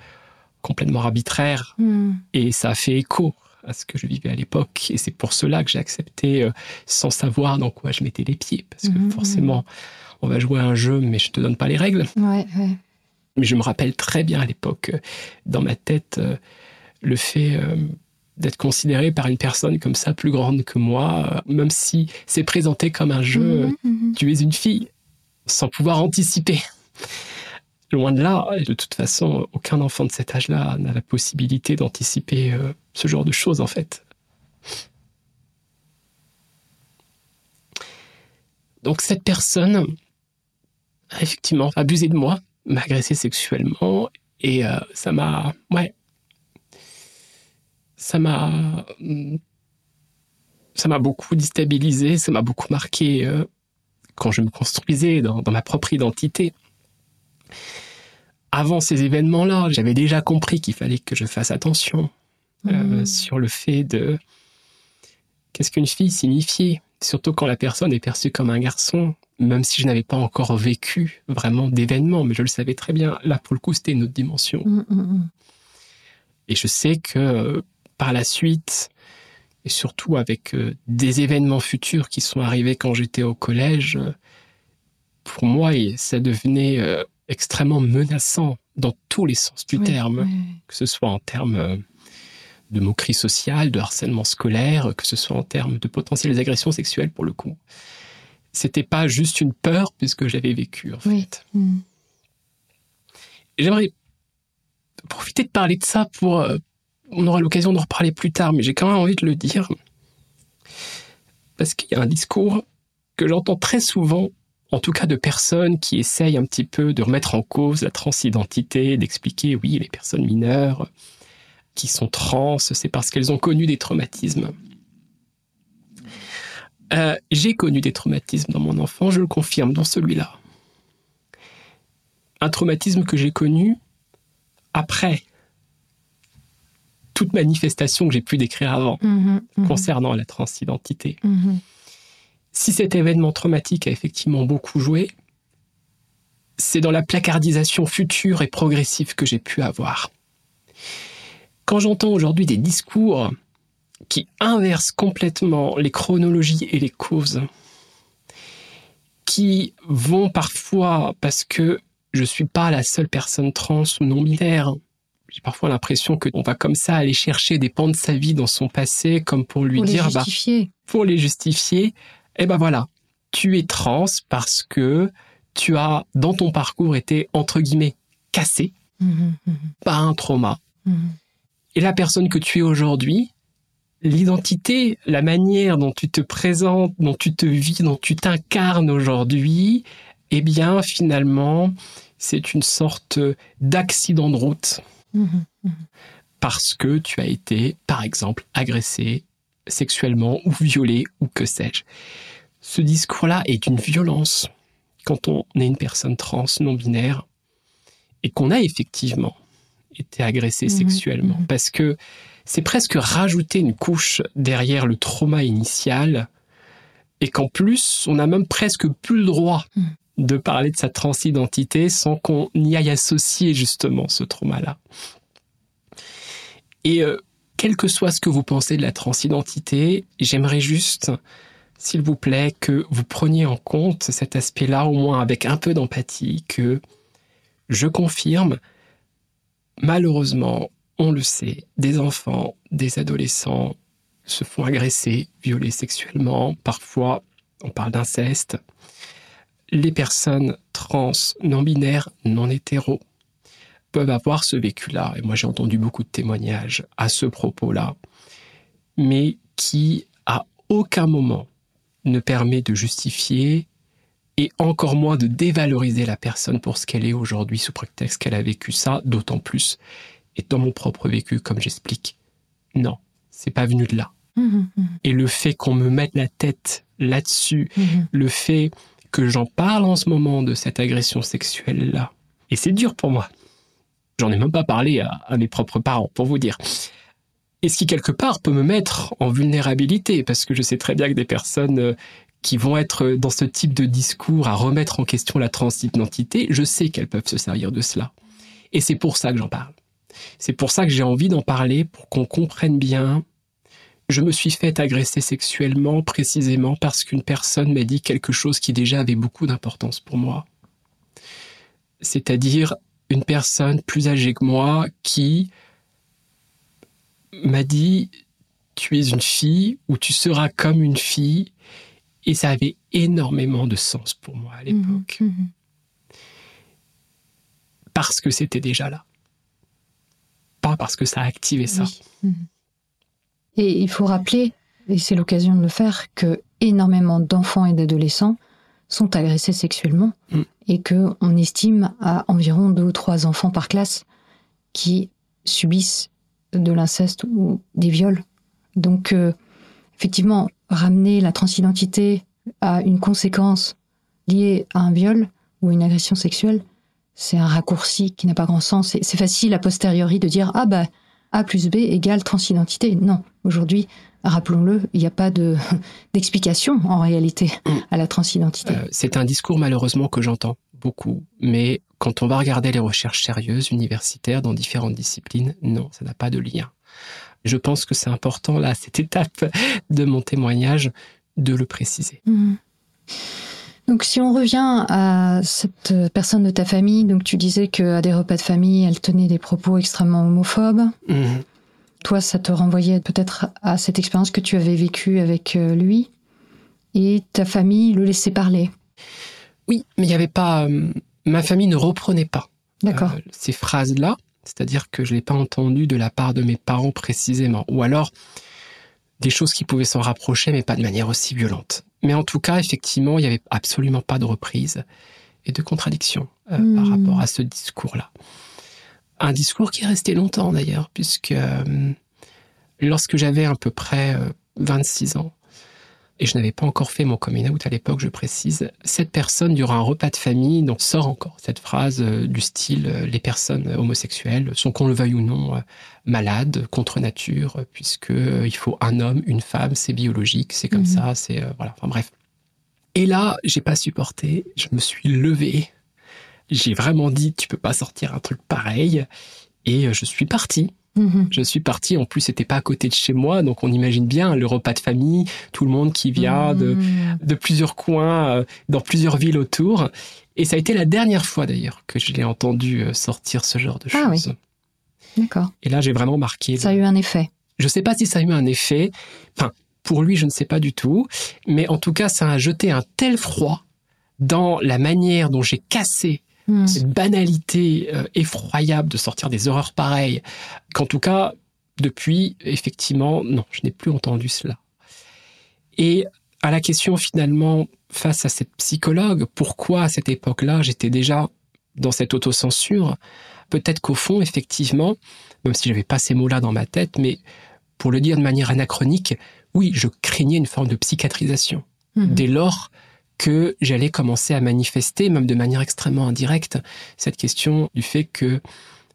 complètement arbitraire Mhm. et ça a fait écho à ce que je vivais à l'époque et c'est pour cela que j'ai accepté euh, sans savoir dans quoi je mettais les pieds parce que Mhm, forcément on va jouer à un jeu mais je te donne pas les règles Ouais, ouais. mais je me rappelle très bien à l'époque euh, dans ma tête euh, le fait euh, d'être considéré par une personne comme ça plus grande que moi même si c'est présenté comme un jeu mhm. tu es une fille sans pouvoir anticiper. Loin de là, et de toute façon, aucun enfant de cet âge-là n'a la possibilité d'anticiper euh, ce genre de choses, en fait. Donc cette personne a effectivement abusé de moi, m'a agressé sexuellement, et euh, ça m'a... Ouais. Ça m'a... hum, Ça m'a beaucoup déstabilisé, ça m'a beaucoup marqué euh, quand je me construisais dans ma propre identité. Avant ces événements-là, j'avais déjà compris qu'il fallait que je fasse attention euh, Mhm. sur le fait de qu'est-ce qu'une fille signifiait, surtout quand la personne est perçue comme un garçon, même si je n'avais pas encore vécu vraiment d'événements, mais je le savais très bien. Là, pour le coup, c'était une autre dimension. Mhm, mhm. Et je sais que par la suite, et surtout avec euh, des événements futurs qui sont arrivés quand j'étais au collège, pour moi, ça devenait euh, extrêmement menaçant dans tous les sens du terme, que ce soit en termes euh, de moquerie sociale, de harcèlement scolaire, que ce soit en termes de potentielles agressions sexuelles pour le coup. C'était pas juste une peur puisque j'avais vécu en Oui. fait. Et J'aimerais profiter de parler de ça pour. euh, on aura l'occasion d'en reparler plus tard, mais j'ai quand même envie de le dire. Parce qu'il y a un discours que j'entends très souvent, en tout cas de personnes qui essayent un petit peu de remettre en cause la transidentité, d'expliquer, oui, les personnes mineures qui sont trans, c'est parce qu'elles ont connu des traumatismes. Euh, j'ai connu des traumatismes dans mon enfant, je le confirme, dans celui-là. Un traumatisme que j'ai connu après toute manifestation que j'ai pu décrire avant Mhm, mhm. concernant la transidentité. Mhm. Si cet événement traumatique a effectivement beaucoup joué, c'est dans la placardisation future et progressive que j'ai pu avoir. Quand j'entends aujourd'hui des discours qui inversent complètement les chronologies et les causes, qui vont parfois parce que je suis pas la seule personne trans ou non binaire. J'ai parfois l'impression qu'on va comme ça aller chercher des pans de sa vie dans son passé, comme pour lui Pour les dire, bah, pour les justifier, eh ben voilà, tu es trans parce que tu as, dans ton parcours, été, entre guillemets, cassé Mhm, mhm, par un trauma. Et la personne que tu es aujourd'hui, l'identité, la manière dont tu te présentes, dont tu te vis, dont tu t'incarnes aujourd'hui, eh bien, finalement, c'est une sorte d'accident de route. Parce que tu as été, par exemple, agressé sexuellement ou violé ou que sais-je. Ce discours-là est d'une violence quand on est une personne trans non binaire et qu'on a effectivement été agressé Mhm, sexuellement. mhm. Parce que c'est presque rajouter une couche derrière le trauma initial et qu'en plus, on n'a même presque plus le droit Mhm. de parler de sa transidentité sans qu'on y aille associer justement ce trauma-là. Et euh, quel que soit ce que vous pensez de la transidentité, j'aimerais juste, s'il vous plaît, que vous preniez en compte cet aspect-là, au moins avec un peu d'empathie, que je confirme, malheureusement, on le sait, des enfants, des adolescents se font agresser, violer sexuellement, parfois on parle d'inceste. Les personnes trans, non-binaires, non-hétéros peuvent avoir ce vécu-là, et moi j'ai entendu beaucoup de témoignages à ce propos-là, mais qui à aucun moment ne permet de justifier et encore moins de dévaloriser la personne pour ce qu'elle est aujourd'hui sous prétexte qu'elle a vécu ça, d'autant plus. Et dans mon propre vécu, comme j'explique, non, c'est pas venu de là. Mhm, mhm, Et le fait qu'on me mette la tête là-dessus, mhm. le fait que j'en parle en ce moment de cette agression sexuelle-là, et c'est dur pour moi. J'en ai même pas parlé à, mes propres parents, pour vous dire. Et ce qui, quelque part, peut me mettre en vulnérabilité, parce que je sais très bien que des personnes euh, qui vont être dans ce type de discours à remettre en question la transidentité, je sais qu'elles peuvent se servir de cela. Et c'est pour ça que j'en parle. C'est pour ça que j'ai envie d'en parler, pour qu'on comprenne bien. Je me suis fait agresser sexuellement précisément parce qu'une personne m'a dit quelque chose qui déjà avait beaucoup d'importance pour moi. C'est-à-dire une personne plus âgée que moi qui m'a dit tu es une fille ou tu seras comme une fille et ça avait énormément de sens pour moi à l'époque Mhm, mhm. parce que c'était déjà là. Pas parce que ça a activé ça. Mhm. Et il faut rappeler, et c'est l'occasion de le faire, que énormément d'enfants et d'adolescents sont agressés sexuellement Mm. et que on estime à environ deux ou trois enfants par classe qui subissent de l'inceste ou des viols. Donc, euh, effectivement, ramener la transidentité à une conséquence liée à un viol ou une agression sexuelle, c'est un raccourci qui n'a pas grand sens. C'est c'est facile a posteriori de dire ah bah A plus B égale transidentité. Non, aujourd'hui, rappelons-le, il n'y a pas de *laughs* d'explication en réalité à la transidentité. Euh, c'est un discours malheureusement que j'entends beaucoup, mais quand on va regarder les recherches sérieuses universitaires dans différentes disciplines, non, ça n'a pas de lien. Je pense que c'est important là, à cette étape *laughs* de mon témoignage, de le préciser. Mhm. Donc si on revient à cette personne de ta famille, donc tu disais qu'à des repas de famille, elle tenait des propos extrêmement homophobes. Mhm. Toi, ça te renvoyait peut-être à cette expérience que tu avais vécue avec euh, lui, et ta famille le laissait parler. Oui, mais il n'y avait pas. euh, ma famille ne reprenait pas D'accord. euh, ces phrases-là, c'est-à-dire que je ne l'ai pas entendu de la part de mes parents précisément, ou alors des choses qui pouvaient s'en rapprocher, mais pas de manière aussi violente. Mais en tout cas, effectivement, il n'y avait absolument pas de reprise et de contradiction euh, Hmm. par rapport à ce discours-là. Un discours qui est resté longtemps d'ailleurs, puisque euh, lorsque j'avais à peu près euh, 26 ans, et je n'avais pas encore fait mon coming out à l'époque, je précise, cette personne, durant un repas de famille, donc sort encore cette phrase euh, du style euh, les personnes homosexuelles sont, qu'on le veuille ou non, euh, malades, contre nature, euh, puisque euh, il faut un homme, une femme, c'est biologique, c'est comme Mhm. ça, c'est euh, voilà, enfin bref. Et là, j'ai pas supporté, je me suis levé, j'ai vraiment dit tu peux pas sortir un truc pareil, et euh, je suis parti. Mhm. Je suis parti, en plus c'était pas à côté de chez moi, donc on imagine bien le repas de famille, tout le monde qui vient de, Mhm. de plusieurs coins, euh, dans plusieurs villes autour. Et ça a été la dernière fois d'ailleurs que je l'ai entendu euh, sortir ce genre de Ah oui. choses. D'accord. Et là j'ai vraiment marqué. Ça a eu un effet. Je sais pas si ça a eu un effet. Enfin, pour lui, je ne sais pas du tout. Mais en tout cas, ça a jeté un tel froid dans la manière dont j'ai cassé Mhm. cette banalité euh, effroyable de sortir des horreurs pareilles, qu'en tout cas, depuis, effectivement, non, je n'ai plus entendu cela. Et à la question finalement, face à cette psychologue, pourquoi à cette époque-là, j'étais déjà dans cette autocensure Peut-être qu'au fond, effectivement, même si j'avais pas ces mots-là dans ma tête, mais pour le dire de manière anachronique, oui, je craignais une forme de psychiatrisation Mhm. dès lors que j'allais commencer à manifester, même de manière extrêmement indirecte, cette question du fait que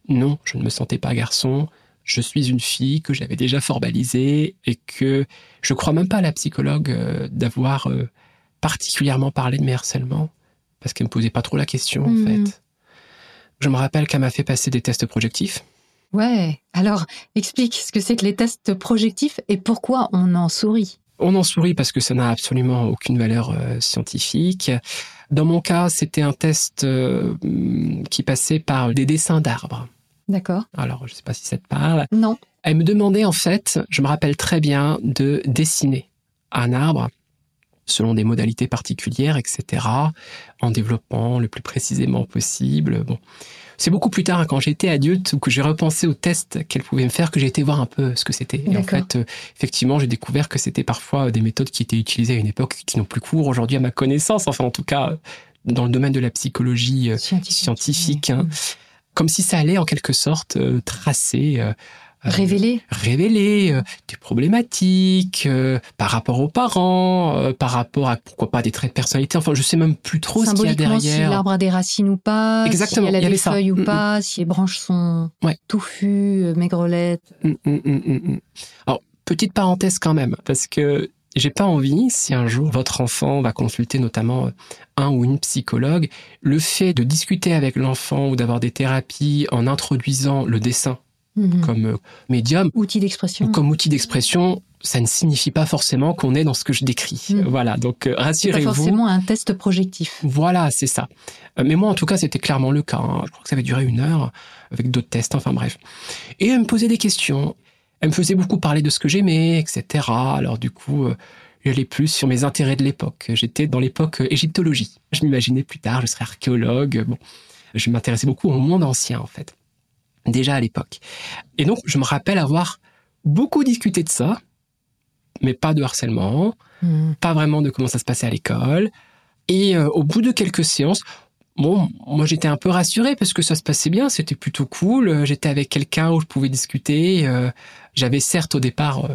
non, je ne me sentais pas garçon, je suis une fille, que j'avais déjà formalisée et que je crois même pas à la psychologue euh, d'avoir euh, particulièrement parlé de mes harcèlements parce qu'elle me posait pas trop la question en Mhm. fait. Je me rappelle qu'elle m'a fait passer des tests projectifs. Ouais. Alors, explique ce que c'est que les tests projectifs et pourquoi on en sourit. On en sourit parce que ça n'a absolument aucune valeur euh, scientifique. Dans mon cas, c'était un test euh, qui passait par des dessins d'arbres. D'accord. Alors, je ne sais pas si ça te parle. Non. Elle me demandait en fait, je me rappelle très bien, de dessiner un arbre selon des modalités particulières, etc., en développant le plus précisément possible. Bon, c'est beaucoup plus tard, hein, quand j'étais adulte, ou que j'ai repensé aux tests qu'elle pouvait me faire, que j'ai été voir un peu ce que c'était. Et en fait, euh, effectivement, j'ai découvert que c'était parfois des méthodes qui étaient utilisées à une époque qui n'ont plus cours aujourd'hui à ma connaissance. Enfin, en tout cas, dans le domaine de la psychologie euh, Scientifique. scientifique, hein, comme si ça allait en quelque sorte euh, tracer. euh, euh, Révélé. révéler euh, des problématiques euh, par rapport aux parents, euh, par rapport à pourquoi pas des traits de personnalité. Enfin, je sais même plus trop ce qu'il y a Symboliquement, si derrière. l'arbre a des racines ou pas, Exactement, si elle a il y avait des ça. feuilles ou Mm, pas, si les branches sont Ouais. touffues, euh, maigrelettes. Hum. Alors, petite parenthèse quand même, parce que j'ai pas envie, si un jour votre enfant va consulter notamment euh, un ou une psychologue, le fait de discuter avec l'enfant ou d'avoir des thérapies en introduisant le dessin Mhm. comme euh, médium Outil d'expression. comme outil d'expression, ça ne signifie pas forcément qu'on est dans ce que je décris. Mm. Voilà, donc euh, C'est rassurez-vous. forcément un test projectif. Voilà, c'est ça. Euh, Mais moi, en tout cas, c'était clairement le cas. hein. Je crois que ça avait duré une heure avec d'autres tests, enfin bref. Et elle me posait des questions. Elle me faisait beaucoup parler de ce que j'aimais, etc. Alors du coup, euh, j'allais plus sur mes intérêts de l'époque. J'étais dans l'époque égyptologie. Je m'imaginais plus tard, je serais archéologue. Bon, je m'intéressais beaucoup au monde ancien, en fait. Déjà à l'époque. Et donc, je me rappelle avoir beaucoup discuté de ça, mais pas de harcèlement Mhm. pas vraiment de comment ça se passait à l'école. Et euh, au bout de quelques séances, bon, moi j'étais un peu rassuré parce que ça se passait bien, c'était plutôt cool. Euh, J'étais avec quelqu'un où je pouvais discuter. euh, J'avais certes au départ euh,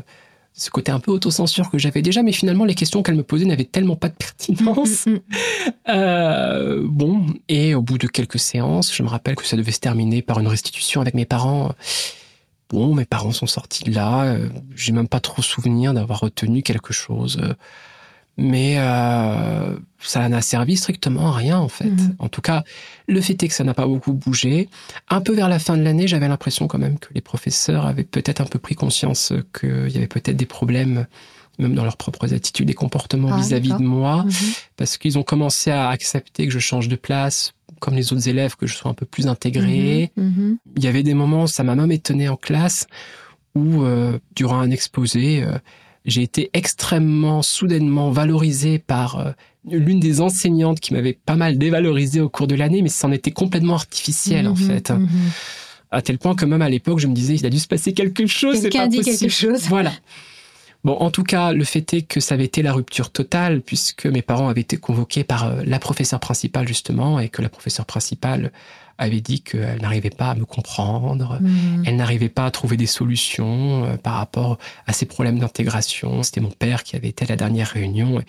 ce côté un peu autocensure que j'avais déjà, mais finalement les questions qu'elle me posait n'avaient tellement pas de pertinence. Mhm. Euh, bon, et au bout de quelques séances, je me rappelle que ça devait se terminer par une restitution avec mes parents. Bon, mes parents sont sortis de là. euh, J'ai même pas trop souvenir d'avoir retenu quelque chose. Euh, Mais euh, ça n'a servi strictement à rien, en fait. Mhm. En tout cas, le fait est que ça n'a pas beaucoup bougé. Un peu vers la fin de l'année, j'avais l'impression quand même que les professeurs avaient peut-être un peu pris conscience qu'il y avait peut-être des problèmes, même dans leurs propres attitudes et comportements Ah, vis-à-vis de moi Mhm. parce qu'ils ont commencé à accepter que je change de place, comme les autres élèves, que je sois un peu plus intégré. Mhm. Il y avait des moments, ça m'a même étonné en classe, où euh, durant un exposé, euh, j'ai été extrêmement soudainement valorisé par euh, l'une des enseignantes qui m'avait pas mal dévalorisé au cours de l'année, mais c'en était complètement artificiel en Mhm. fait. Mhm. À tel point que même à l'époque, je me disais, il a dû se passer quelque chose, c'est Quelqu'un pas a dit possible. quelque chose. Voilà. Bon, en tout cas, le fait est que ça avait été la rupture totale, puisque mes parents avaient été convoqués par euh, la professeure principale, justement, et que la professeure principale avait dit qu'elle n'arrivait pas à me comprendre, Mhm. elle n'arrivait pas à trouver des solutions euh, par rapport à ces problèmes d'intégration. C'était mon père qui avait été à la dernière réunion.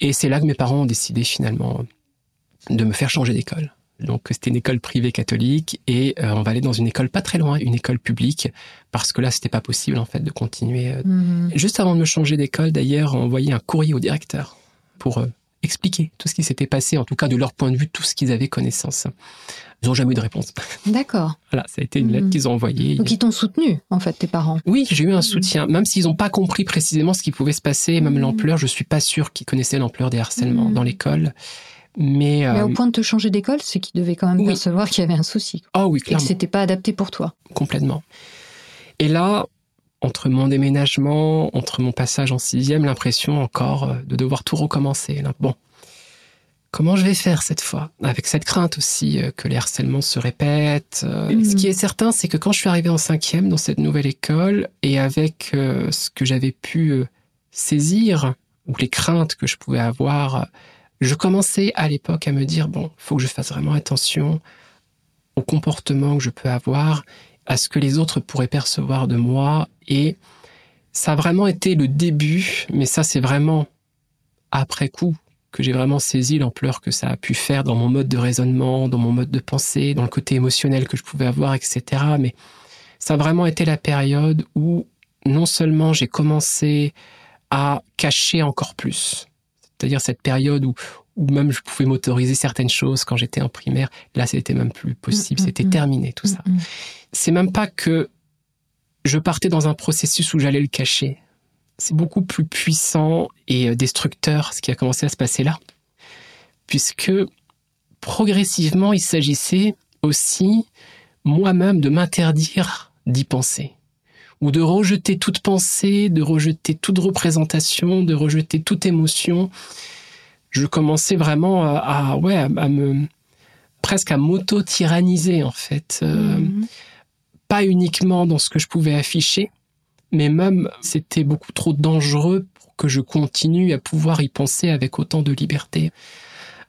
Et c'est là que mes parents ont décidé finalement de me faire changer d'école. Donc c'était une école privée catholique et euh, on va aller dans une école pas très loin, une école publique, parce que là c'était pas possible en fait de continuer. euh. Mhm. Juste avant de me changer d'école, d'ailleurs, on envoyé un courrier au directeur pour euh, expliquer tout ce qui s'était passé, en tout cas de leur point de vue, tout ce qu'ils avaient connaissance. Ils n'ont jamais eu de réponse. D'accord. Voilà, ça a été une lettre Mhm. qu'ils ont envoyée. Donc ils t'ont soutenu, en fait, tes parents. Oui, j'ai eu un soutien, même s'ils n'ont pas compris précisément ce qui pouvait se passer, même Mhm. l'ampleur. Je suis pas sûr qu'ils connaissaient l'ampleur des harcèlements dans l'école. Mais, Mais euh, au point de te changer d'école, c'est qu'ils devaient quand même oui. percevoir qu'il y avait un souci. oh oui, Et que clairement, c'était pas adapté pour toi. complètement. Et là, entre mon déménagement, entre mon passage en sixième, l'impression encore euh, de devoir tout recommencer. Bon, comment je vais faire cette fois? Avec cette crainte aussi euh, que les harcèlements se répètent. euh. Ce qui est certain, c'est que quand je suis arrivé en cinquième dans cette nouvelle école, et avec euh, ce que j'avais pu saisir, ou les craintes que je pouvais avoir, je commençais à l'époque à me dire, bon, faut que je fasse vraiment attention au comportement que je peux avoir, à ce que les autres pourraient percevoir de moi. Et ça a vraiment été le début, mais ça c'est vraiment après coup que j'ai vraiment saisi l'ampleur que ça a pu faire dans mon mode de raisonnement, dans mon mode de pensée, dans le côté émotionnel que je pouvais avoir, etc. Mais ça a vraiment été la période où non seulement j'ai commencé à cacher encore plus, c'est-à-dire cette période où, où même je pouvais m'autoriser certaines choses quand j'étais en primaire, là c'était même plus possible, Mm, mm, c'était mm. terminé tout ça. Mm, mm. C'est même pas que je partais dans un processus où j'allais le cacher. C'est beaucoup plus puissant et euh, destructeur ce qui a commencé à se passer là. Puisque progressivement, il s'agissait aussi moi-même de m'interdire d'y penser. Ou de rejeter toute pensée, de rejeter toute représentation, de rejeter toute émotion. Je commençais vraiment à, à- ouais, à, à me, presque à m'auto-tyranniser, en fait. Euh, Mhm. pas uniquement dans ce que je pouvais afficher, mais même c'était beaucoup trop dangereux pour que je continue à pouvoir y penser avec autant de liberté.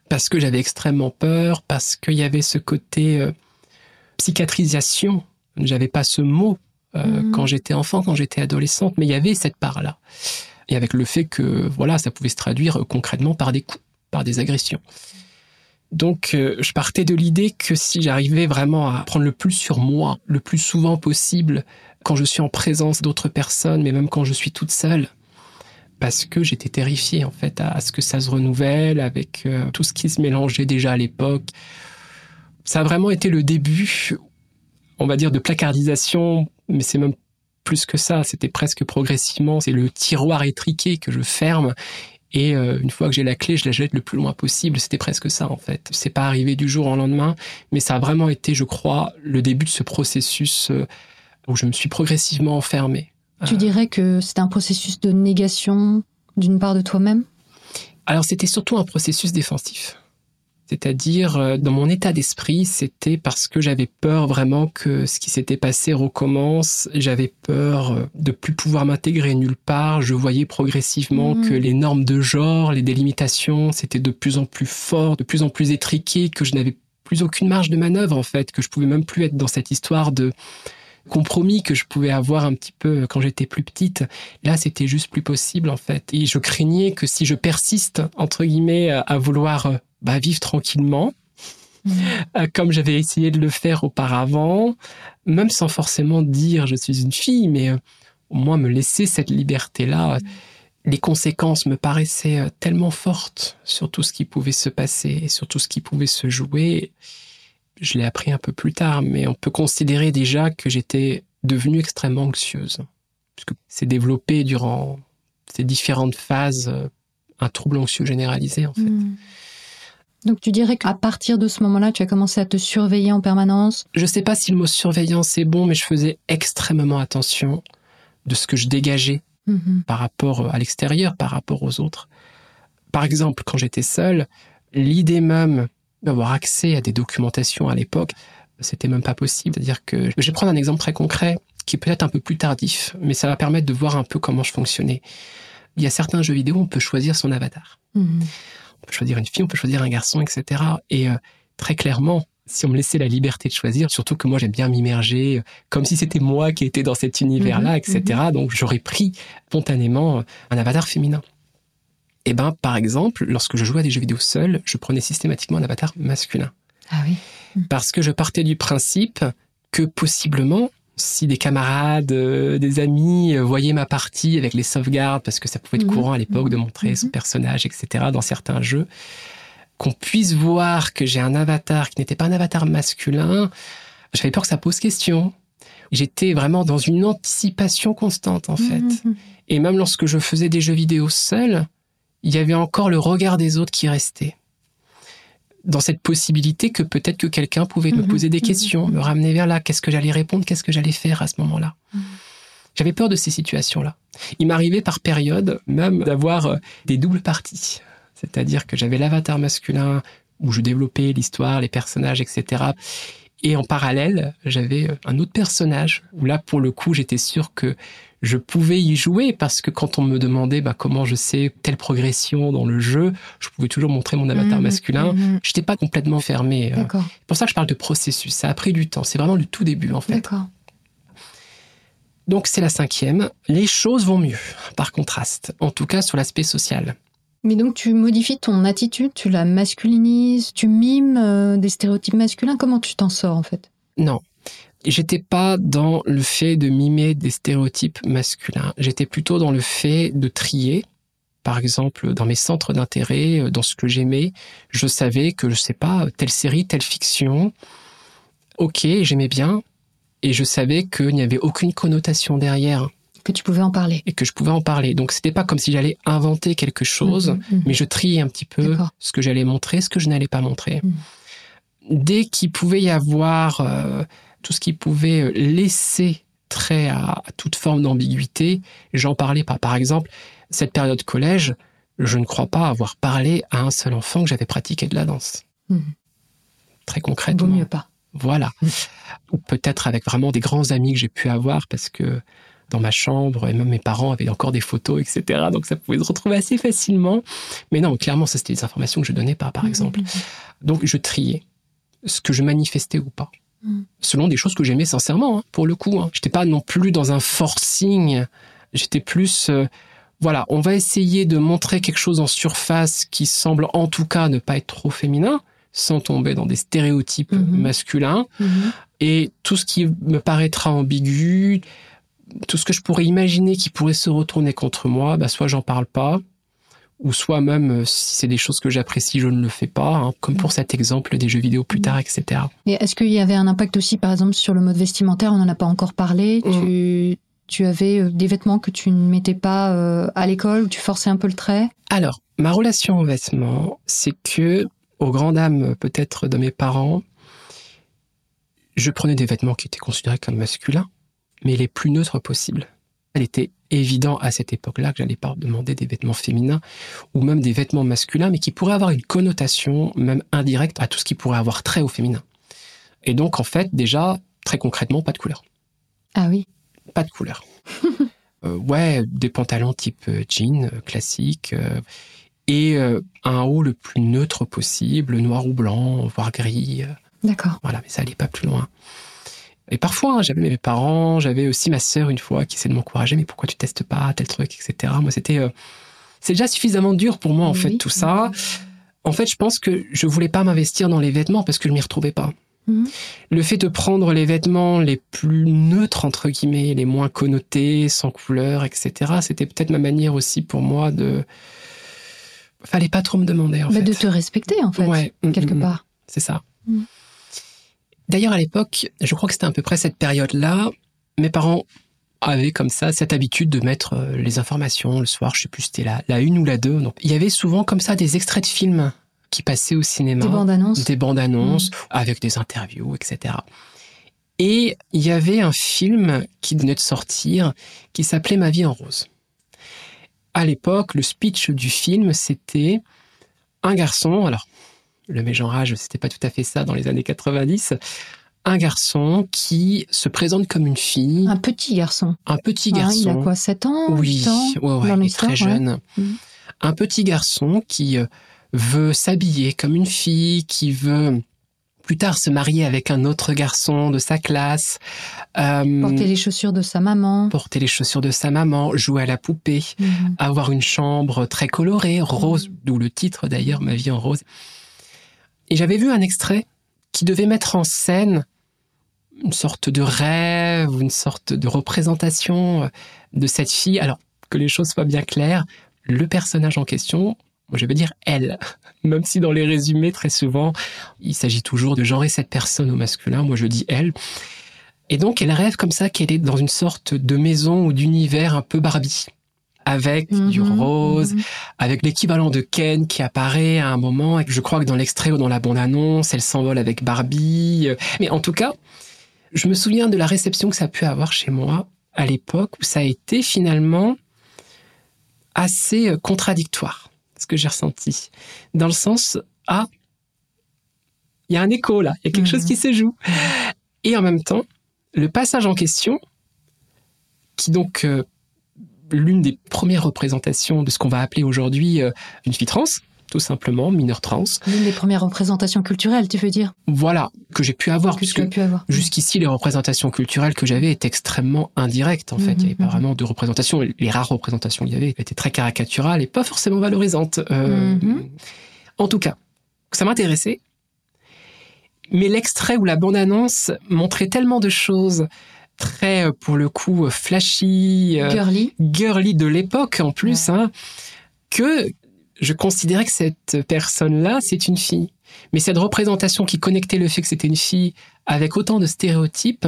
Parce que j'avais extrêmement peur, parce qu'il y avait ce côté euh, psychiatrisation. J'avais pas ce mot euh, Mhm. quand j'étais enfant, quand j'étais adolescente, mais il y avait cette part-là. Et avec le fait que voilà, ça pouvait se traduire euh, concrètement par des coups, par des agressions. Donc, euh, je partais de l'idée que si j'arrivais vraiment à prendre le plus sur moi, le plus souvent possible, quand je suis en présence d'autres personnes, mais même quand je suis toute seule, parce que j'étais terrifiée en fait à, ce que ça se renouvelle avec euh, tout ce qui se mélangeait déjà à l'époque. Ça a vraiment été le début, on va dire, de placardisation, mais c'est même plus que ça, c'était presque progressivement, c'est le tiroir étriqué que je ferme et euh, une fois que j'ai la clé, je la jette le plus loin possible. C'était presque ça en fait. C'est pas arrivé du jour au lendemain, mais ça a vraiment été, je crois, le début de ce processus euh, où je me suis progressivement enfermé. Tu dirais que c'est un processus de négation d'une part de toi-même? Alors c'était surtout un processus défensif. C'est-à-dire, euh, dans mon état d'esprit, c'était parce que j'avais peur vraiment que ce qui s'était passé recommence. J'avais peur euh, de plus pouvoir m'intégrer nulle part. Je voyais progressivement Mhm. que les normes de genre, les délimitations, c'était de plus en plus fort, de plus en plus étriqué, que je n'avais plus aucune marge de manœuvre en fait, que je pouvais même plus être dans cette histoire de compromis que je pouvais avoir un petit peu quand j'étais plus petite. Là, c'était juste plus possible en fait. Et je craignais que si je persiste entre guillemets à vouloir euh, bah, vivre tranquillement, euh, comme j'avais essayé de le faire auparavant, même sans forcément dire je suis une fille, mais euh, au moins me laisser cette liberté-là. Les conséquences me paraissaient tellement fortes sur tout ce qui pouvait se passer, et sur tout ce qui pouvait se jouer. Je l'ai appris un peu plus tard, mais on peut considérer déjà que j'étais devenue extrêmement anxieuse, puisque c'est développé durant ces différentes phases euh, un trouble anxieux généralisé en fait. Mhm. Donc tu dirais qu'à partir de ce moment-là, tu as commencé à te surveiller en permanence? Je sais pas si le mot surveillance est bon, mais je faisais extrêmement attention de ce que je dégageais Mhm. par rapport à l'extérieur, par rapport aux autres. Par exemple, quand j'étais seul, l'idée même d'avoir accès à des documentations à l'époque, c'était même pas possible. C'est-à-dire que je vais prendre un exemple très concret qui est peut-être un peu plus tardif, mais ça va permettre de voir un peu comment je fonctionnais. Il y a certains jeux vidéo on peut choisir son avatar. Mhm. On peut choisir une fille, on peut choisir un garçon, etc. Et euh, très clairement, si on me laissait la liberté de choisir, surtout que moi j'aime bien m'immerger, euh, comme si c'était moi qui étais dans cet univers-là, Mhm, etc. Donc j'aurais pris spontanément euh, un avatar féminin. Et ben, par exemple, lorsque je jouais à des jeux vidéo seul, je prenais systématiquement un avatar masculin. Ah oui. Parce que je partais du principe que possiblement, si des camarades, euh, des amis euh, voyaient ma partie avec les sauvegardes, parce que ça pouvait être Mhm. courant à l'époque de Mhm. montrer son Mhm. personnage, etc., dans certains jeux, qu'on puisse voir que j'ai un avatar qui n'était pas un avatar masculin, j'avais peur que ça pose question. J'étais vraiment dans une anticipation constante, en fait. Et même lorsque je faisais des jeux vidéo seul, il y avait encore le regard des autres qui restait. Dans cette possibilité que peut-être que quelqu'un pouvait me Mhm, poser des mhm, questions, me ramener vers là, qu'est-ce que j'allais répondre, qu'est-ce que j'allais faire à ce moment-là? Mhm. J'avais peur de ces situations-là. Il m'arrivait par période même d'avoir euh, des doubles parties. C'est-à-dire que j'avais l'avatar masculin où je développais l'histoire, les personnages, etc. Et en parallèle, j'avais euh, un autre personnage où là, pour le coup, j'étais sûr que je pouvais y jouer parce que quand on me demandait bah, comment je sais telle progression dans le jeu, je pouvais toujours montrer mon avatar Mhm. masculin. Mhm. J'étais pas complètement fermé. euh. C'est pour ça que je parle de processus. Ça a pris du temps. C'est vraiment le tout début, en fait. Donc c'est la cinquième. Les choses vont mieux, par contraste, en tout cas sur l'aspect social. Mais donc tu modifies ton attitude, tu la masculinises, tu mimes euh, des stéréotypes masculins. Comment tu t'en sors en fait? Non. J'étais pas dans le fait de mimer des stéréotypes masculins. J'étais plutôt dans le fait de trier. Par exemple, dans mes centres d'intérêt, euh, dans ce que j'aimais, je savais que, je sais pas, telle série, telle fiction, ok, j'aimais bien, et je savais qu'il n'y avait aucune connotation derrière que tu pouvais en parler. Et que je pouvais en parler. Donc c'était pas comme si j'allais inventer quelque chose, mhm, mhm. mais je triais un petit peu ce que j'allais montrer, ce que je n'allais pas montrer. Dès qu'il pouvait y avoir euh, tout ce qui pouvait laisser trait à, toute forme d'ambiguïté, j'en parlais pas. Par exemple, cette période collège, je ne crois pas avoir parlé à un seul enfant que j'avais pratiqué de la danse. Très concrètement. Vaut mieux pas. Voilà. Ou peut-être avec vraiment des grands amis que j'ai pu avoir parce que dans ma chambre, et même mes parents avaient encore des photos, etc. Donc ça pouvait se retrouver assez facilement. Mais non, clairement, ça c'était des informations que je donnais pas, par mmh, exemple. Mmh, mmh. Donc je triais ce que je manifestais ou pas, selon des choses que j'aimais sincèrement, hein, pour le coup. Hein. J'étais pas non plus dans un forcing. J'étais plus, euh, voilà, on va essayer de montrer quelque chose en surface qui semble en tout cas ne pas être trop féminin, sans tomber dans des stéréotypes masculins. Et tout ce qui me paraîtra ambigu, tout ce que je pourrais imaginer qui pourrait se retourner contre moi, bah soit j'en parle pas, ou soit même euh, si c'est des choses que j'apprécie, je ne le fais pas, hein, comme pour cet exemple des jeux vidéo plus tard, etc. Et est-ce qu'il y avait un impact aussi, par exemple, sur le mode vestimentaire? On n'en a pas encore parlé. Mm. Tu, avais euh, des vêtements que tu ne mettais pas euh, à l'école, où tu forçais un peu le trait? Alors, ma relation aux vêtements, c'est que, aux grandes dames peut-être de mes parents, je prenais des vêtements qui étaient considérés comme masculins mais les plus neutres possibles. Il était évident à cette époque-là que j'allais pas demander des vêtements féminins ou même des vêtements masculins, mais qui pourraient avoir une connotation même indirecte à tout ce qui pourrait avoir trait au féminin. Et donc, en fait, déjà, très concrètement, pas de couleur. Ah oui. Pas de couleur. *laughs* euh, ouais, des pantalons type euh, jean euh, classique euh, et un haut le plus neutre possible, noir ou blanc, voire gris. D'accord. Voilà, mais ça allait pas plus loin. Et parfois, hein, j'avais mes parents, j'avais aussi ma sœur une fois qui essayait de m'encourager, mais pourquoi tu testes pas tel truc, etc. Moi, c'était, euh, c'est déjà suffisamment dur pour moi, en fait, tout ça. En fait, je pense que je voulais pas m'investir dans les vêtements parce que je m'y retrouvais pas. Mhm. Le fait de prendre les vêtements les plus neutres, entre guillemets, les moins connotés, sans couleur, etc., c'était peut-être ma manière aussi pour moi de... Fallait pas trop me demander, en bah, fait. De te respecter, en fait, quelque mm, mm, part. C'est ça. D'ailleurs, à l'époque, je crois que c'était à peu près cette période-là, mes parents avaient comme ça cette habitude de mettre euh, les informations le soir, je sais plus c'était la, la une ou la deux. Donc il y avait souvent comme ça des extraits de films qui passaient au cinéma. Des bandes annonces. Des bandes annonces, mmh. avec des interviews, etc. Et il y avait un film qui venait de sortir qui s'appelait Ma vie en rose. À l'époque, le speech du film, c'était un garçon, alors le mégenrage, c'était pas tout à fait ça dans les années 90. Un garçon qui se présente comme une fille. Un petit garçon. Un petit garçon. il a quoi, 7 ans Oui, il est très jeune. Mm. Un petit garçon qui euh, veut s'habiller comme une fille, qui veut plus tard se marier avec un autre garçon de sa classe. Euh, porter les chaussures de sa maman. Porter les chaussures de sa maman, jouer à la poupée, mm. avoir une chambre très colorée, rose, d'où le titre d'ailleurs, Ma vie en rose. Et j'avais vu un extrait qui devait mettre en scène une sorte de rêve, une sorte de représentation euh, de cette fille. Alors, que les choses soient bien claires, le personnage en question, je veux dire elle, *laughs* même si dans les résumés, très souvent, il s'agit toujours de genrer cette personne au masculin, moi je dis elle. Et donc, elle rêve comme ça qu'elle est dans une sorte de maison ou d'univers un peu Barbie avec du mhm, rose, mhm. avec l'équivalent de Ken qui apparaît à un moment. Je crois que dans l'extrait ou dans la bande-annonce, elle s'envole avec Barbie. Mais en tout cas, je me souviens de la réception que ça a pu avoir chez moi à l'époque où ça a été finalement assez euh, contradictoire, ce que j'ai ressenti. Dans le sens, ah, il y a un écho là, il y a quelque chose qui se joue. Et en même temps, le passage en question, qui donc euh, l'une des premières représentations de ce qu'on va appeler aujourd'hui euh, une fille trans, tout simplement, mineur trans. L'une des premières représentations culturelles, tu veux dire? Voilà, que j'ai pu avoir, Que puisque jusqu'ici, les représentations culturelles que j'avais étaient extrêmement indirectes, en fait. Il n'y avait pas Mhm. vraiment de représentation. Les rares représentations qu'il y avait étaient très caricaturales et pas forcément valorisantes. Euh, Mhm. En tout cas, ça m'intéressait. Mais l'extrait ou la bande-annonce montrait tellement de choses très, euh, pour le coup, euh, flashy, euh, Girly. girly de l'époque en plus, hein, que je considérais que cette personne-là, c'est une fille. Mais cette représentation qui connectait le fait que c'était une fille avec autant de stéréotypes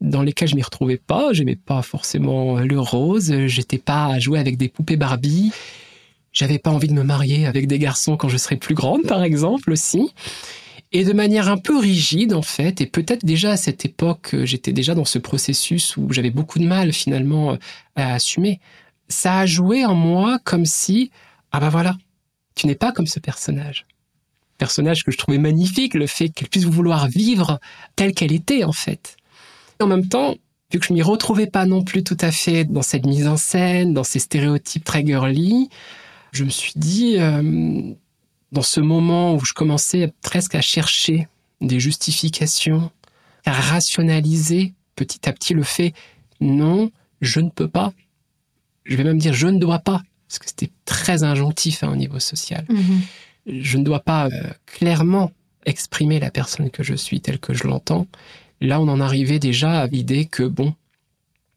dans lesquels je m'y retrouvais pas, j'aimais pas forcément le rose, j'étais pas à jouer avec des poupées Barbie, j'avais pas envie de me marier avec des garçons quand je serais plus grande, par exemple aussi. Et de manière un peu rigide, en fait, et peut-être déjà à cette époque, euh, j'étais déjà dans ce processus où j'avais beaucoup de mal finalement euh, à assumer. Ça a joué en moi comme si, ah ben voilà, tu n'es pas comme ce personnage. Personnage que je trouvais magnifique, le fait qu'elle puisse vouloir vivre telle qu'elle était en fait. En même temps, vu que je m'y retrouvais pas non plus tout à fait dans cette mise en scène, dans ces stéréotypes très girly, je me suis dit, euh, dans ce moment où je commençais presque à chercher des justifications, à rationaliser petit à petit le fait, non, je ne peux pas. Je vais même dire, je ne dois pas, parce que c'était très injonctif hein, au niveau social. Mhm. Je ne dois pas euh, clairement exprimer la personne que je suis telle que je l'entends. Là, on en arrivait déjà à l'idée que, bon,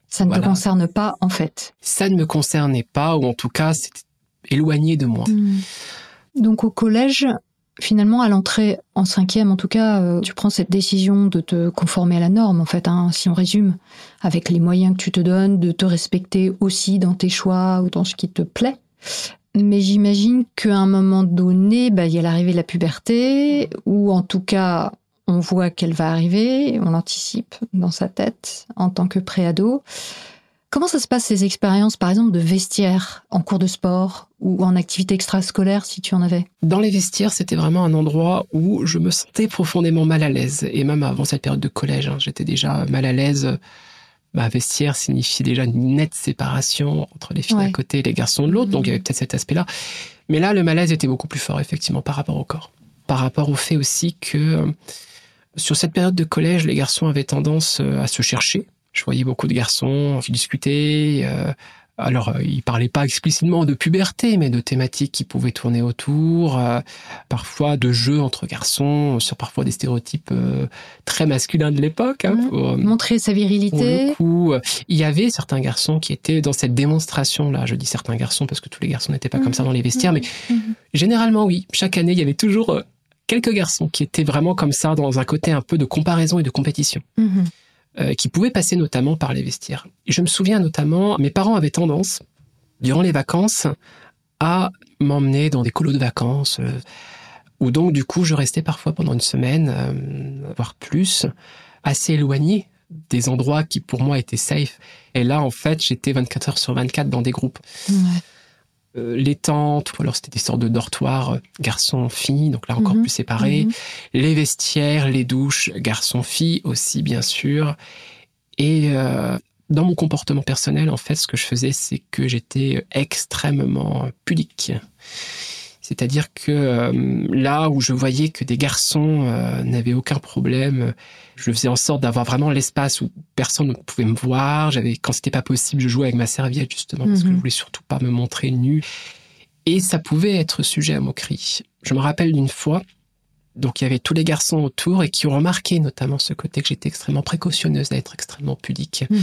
Ça ne Voilà. te concerne pas, en fait. ça ne me concernait pas, ou en tout cas, c'était éloigné de moi. Donc au collège, finalement, à l'entrée en cinquième, en tout cas, euh, tu prends cette décision de te conformer à la norme, en fait, hein, si on résume, avec les moyens que tu te donnes, de te respecter aussi dans tes choix ou dans ce qui te plaît. Mais j'imagine qu'à un moment donné, bah, il y a l'arrivée de la puberté, ou en tout cas, on voit qu'elle va arriver, on l'anticipe dans sa tête en tant que préado. Comment ça se passe ces expériences, par exemple, de vestiaire en cours de sport ou en activité extrascolaire, si tu en avais? Dans les vestiaires, c'était vraiment un endroit où je me sentais profondément mal à l'aise. Et même avant cette période de collège, hein, j'étais déjà mal à l'aise. Bah, vestiaire signifie déjà une nette séparation entre les filles Ouais. d'un côté et les garçons de l'autre. Donc il y avait peut-être cet aspect-là. Mais là, le malaise était beaucoup plus fort, effectivement, par rapport au corps. Par rapport au fait aussi que euh, sur cette période de collège, les garçons avaient tendance euh, à se chercher. Je voyais beaucoup de garçons qui discutaient. euh, alors, euh, ils parlaient pas explicitement de puberté, mais de thématiques qui pouvaient tourner autour, euh, parfois de jeux entre garçons, sur parfois des stéréotypes euh, très masculins de l'époque. Hein, Mhm. Montrer sa pour virilité le coup, il y avait certains garçons qui étaient dans cette démonstration-là. Je dis certains garçons parce que tous les garçons n'étaient pas comme ça dans les vestiaires, mais Mhm. généralement, oui. Chaque année, il y avait toujours quelques garçons qui étaient vraiment comme ça, dans un côté un peu de comparaison et de compétition, Mhm. Euh, qui pouvaient passer notamment par les vestiaires. Je me souviens notamment, mes parents avaient tendance, durant les vacances, à m'emmener dans des colos de vacances, euh, où donc, du coup, je restais parfois pendant une semaine, euh, voire plus, assez éloigné des endroits qui pour moi étaient safe. Et là, en fait, j'étais 24 heures sur 24 dans des groupes. Euh, les tentes, ou alors c'était des sortes de dortoirs euh, garçons-filles, donc là encore Mhm. plus séparés. Mhm. Les vestiaires, les douches, garçons-filles aussi, bien sûr. Et euh, dans mon comportement personnel, en fait, ce que je faisais, c'est que j'étais extrêmement pudique. C'est-à-dire que euh, là où je voyais que des garçons euh, n'avaient aucun problème, je faisais en sorte d'avoir vraiment l'espace où personne ne pouvait me voir. J'avais, quand c'était pas possible, je jouais avec ma serviette justement parce que Mhm. je voulais surtout pas me montrer nu. Et ça pouvait être sujet à moquerie. Je me rappelle d'une fois, donc il y avait tous les garçons autour et qui ont remarqué notamment ce côté que j'étais extrêmement précautionneuse, d'être extrêmement pudique. Mhm.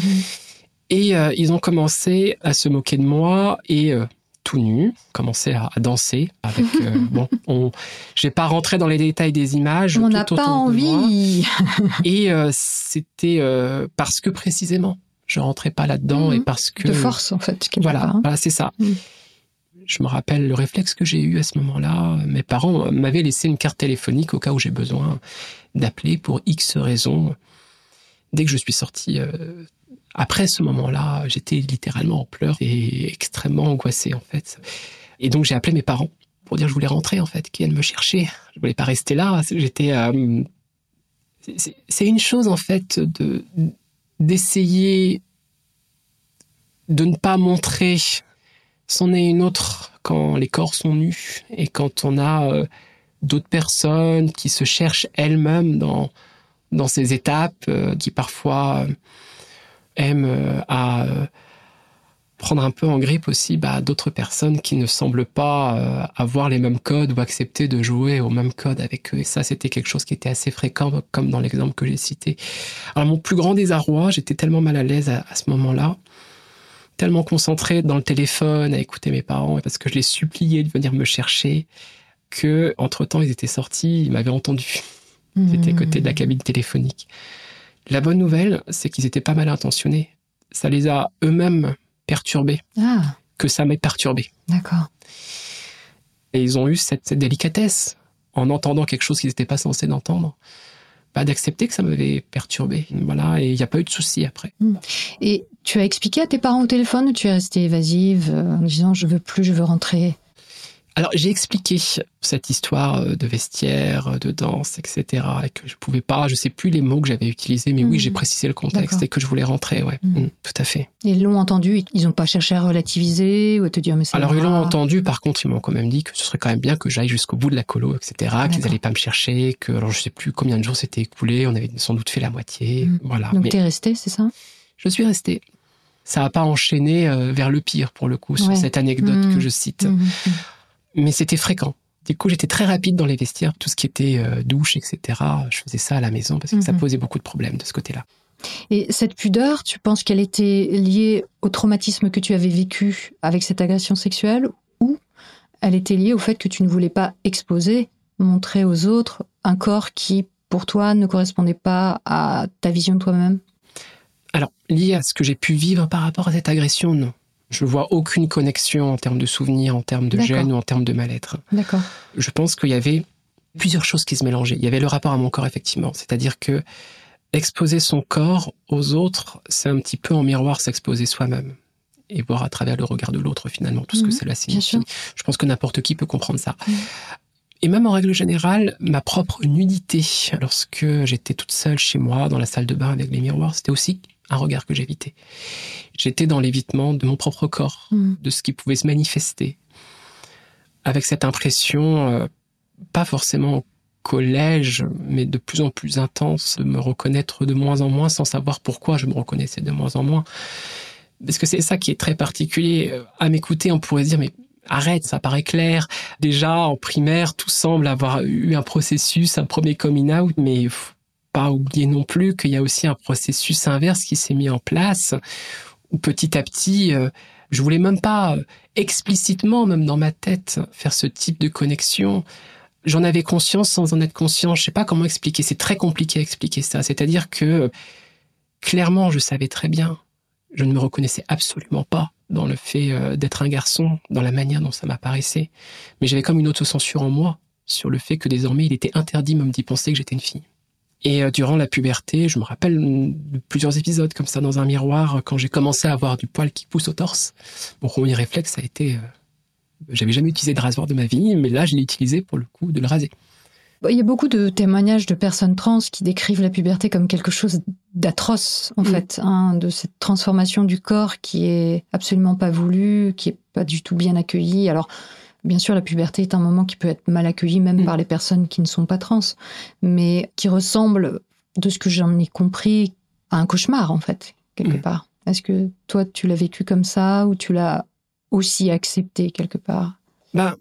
Et euh, ils ont commencé à se moquer de moi et euh, tout nu, commencé à, à danser avec euh, *laughs* bon, on, j'ai pas rentré dans les détails des images. On n'a pas envie. *laughs* Et euh, c'était euh, parce que précisément je rentrais pas là-dedans Mhm. et parce que De force, en fait. quelque voilà, part, hein. voilà, c'est ça. Je me rappelle le réflexe que j'ai eu à ce moment-là. Mes parents m'avaient laissé une carte téléphonique au cas où j'ai besoin d'appeler pour X raisons. Dès que je suis sorti, après ce moment-là, j'étais littéralement en pleurs et extrêmement angoissé en fait. Et donc j'ai appelé mes parents pour dire que je voulais rentrer en fait, qu'ils viennent me chercher. Je voulais pas rester là. J'étais. euh, c'est- une chose en fait de d'essayer de ne pas montrer c'en est une autre quand les corps sont nus et quand on a euh, d'autres personnes qui se cherchent elles-mêmes dans, dans ces étapes, euh, qui parfois aiment à prendre un peu en grippe aussi bah, d'autres personnes qui ne semblent pas avoir les mêmes codes ou accepter de jouer au même code avec eux. Et ça, c'était quelque chose qui était assez fréquent, comme dans l'exemple que j'ai cité. Alors mon plus grand désarroi, j'étais tellement mal à l'aise à ce moment-là, tellement concentré dans le téléphone à écouter mes parents parce que je les suppliais de venir me chercher que entre temps ils étaient sortis, ils m'avaient entendu. C'était mmh. côté de la cabine téléphonique. La bonne nouvelle, c'est qu'ils étaient pas mal intentionnés. Ça les a eux-mêmes perturbés. Ah. Que ça m'ait perturbé. D'accord. Et ils ont eu cette, cette délicatesse en entendant quelque chose qu'ils n'étaient pas censés d'entendre d'accepter que ça m'avait perturbé. Voilà, et il n'y a pas eu de souci après. Hmm. Et tu as expliqué à tes parents au téléphone ou tu es restée évasive euh, en disant je veux plus, je veux rentrer? Alors j'ai expliqué cette histoire euh, de vestiaire, euh, de danse, etc. Et que je pouvais pas, je sais plus les mots que j'avais utilisés, mais oui, j'ai hmm. précisé le contexte et que je voulais rentrer, ouais, hmm. tout à fait. Ils l'ont entendu, ils n'ont pas cherché à relativiser ou à te dire mais ça Alors ils l'ont entendu, par contre ils m'ont quand même dit que ce serait quand même bien que j'aille jusqu'au bout de la colo, etc. Qu'ils n'allaient pas me chercher, que alors je sais plus combien de jours c'était écoulé, on avait sans doute fait la moitié, hmm. voilà. Donc tu es resté, c'est ça? Je suis resté. Ça n'a pas enchaîné euh, vers le pire pour le coup sur cette anecdote que je cite mais c'était fréquent. Du coup, j'étais très rapide dans les vestiaires, tout ce qui était euh, douche, etc. Je faisais ça à la maison parce que ça mhm. posait beaucoup de problèmes de ce côté-là. Et cette pudeur, tu penses qu'elle était liée au traumatisme que tu avais vécu avec cette agression sexuelle ou elle était liée au fait que tu ne voulais pas exposer, montrer aux autres un corps qui, pour toi, ne correspondait pas à ta vision de toi-même? Alors, lié à ce que j'ai pu vivre par rapport à cette agression, non. Je vois aucune connexion en termes de souvenirs, en termes de gêne ou en termes de mal-être. D'accord. Je pense qu'il y avait plusieurs choses qui se mélangeaient. Il y avait le rapport à mon corps, effectivement. C'est-à-dire que exposer son corps aux autres, c'est un petit peu en miroir s'exposer soi-même et voir à travers le regard de l'autre finalement tout ce que mhm. cela signifie. Je pense que n'importe qui peut comprendre ça. Mhm. Et même en règle générale, ma propre nudité, lorsque j'étais toute seule chez moi dans la salle de bain avec les miroirs, c'était aussi un regard que j'évitais. J'étais dans l'évitement de mon propre corps, hmm. de ce qui pouvait se manifester, avec cette impression, euh, pas forcément au collège, mais de plus en plus intense, de me reconnaître de moins en moins sans savoir pourquoi je me reconnaissais de moins en moins. Parce que c'est ça qui est très particulier. Euh, à m'écouter, on pourrait se dire, mais arrête, ça paraît clair. Déjà, en primaire, tout semble avoir eu un processus, un premier coming out, mais pas oublier non plus qu'il y a aussi un processus inverse qui s'est mis en place où petit à petit, euh, je voulais même pas euh, explicitement, même dans ma tête, faire ce type de connexion. J'en avais conscience sans en être conscient. Je sais pas comment expliquer. C'est très compliqué à expliquer ça. C'est-à-dire que clairement, je savais très bien. Je ne me reconnaissais absolument pas dans le fait euh, d'être un garçon, dans la manière dont ça m'apparaissait. Mais j'avais comme une autocensure en moi sur le fait que désormais il était interdit même d'y penser que j'étais une fille. Et euh, durant la puberté, je me rappelle de plusieurs épisodes comme ça dans un miroir quand j'ai commencé à avoir du poil qui pousse au torse. Mon premier réflexe a été, euh, j'avais jamais utilisé de rasoir de ma vie, mais là je l'ai utilisé pour le coup de le raser. Il y a beaucoup de témoignages de personnes trans qui décrivent la puberté comme quelque chose d'atroce, en fait, hein, de cette transformation du corps qui est absolument pas voulue, qui est pas du tout bien accueillie. Alors, Bien sûr, la puberté est un moment qui peut être mal accueilli même mm. par les personnes qui ne sont pas trans, mais qui ressemble, de ce que j'en ai compris, à un cauchemar en fait, quelque mm. part. Est-ce que toi, tu l'as vécu comme ça ou tu l'as aussi accepté quelque part? Ben,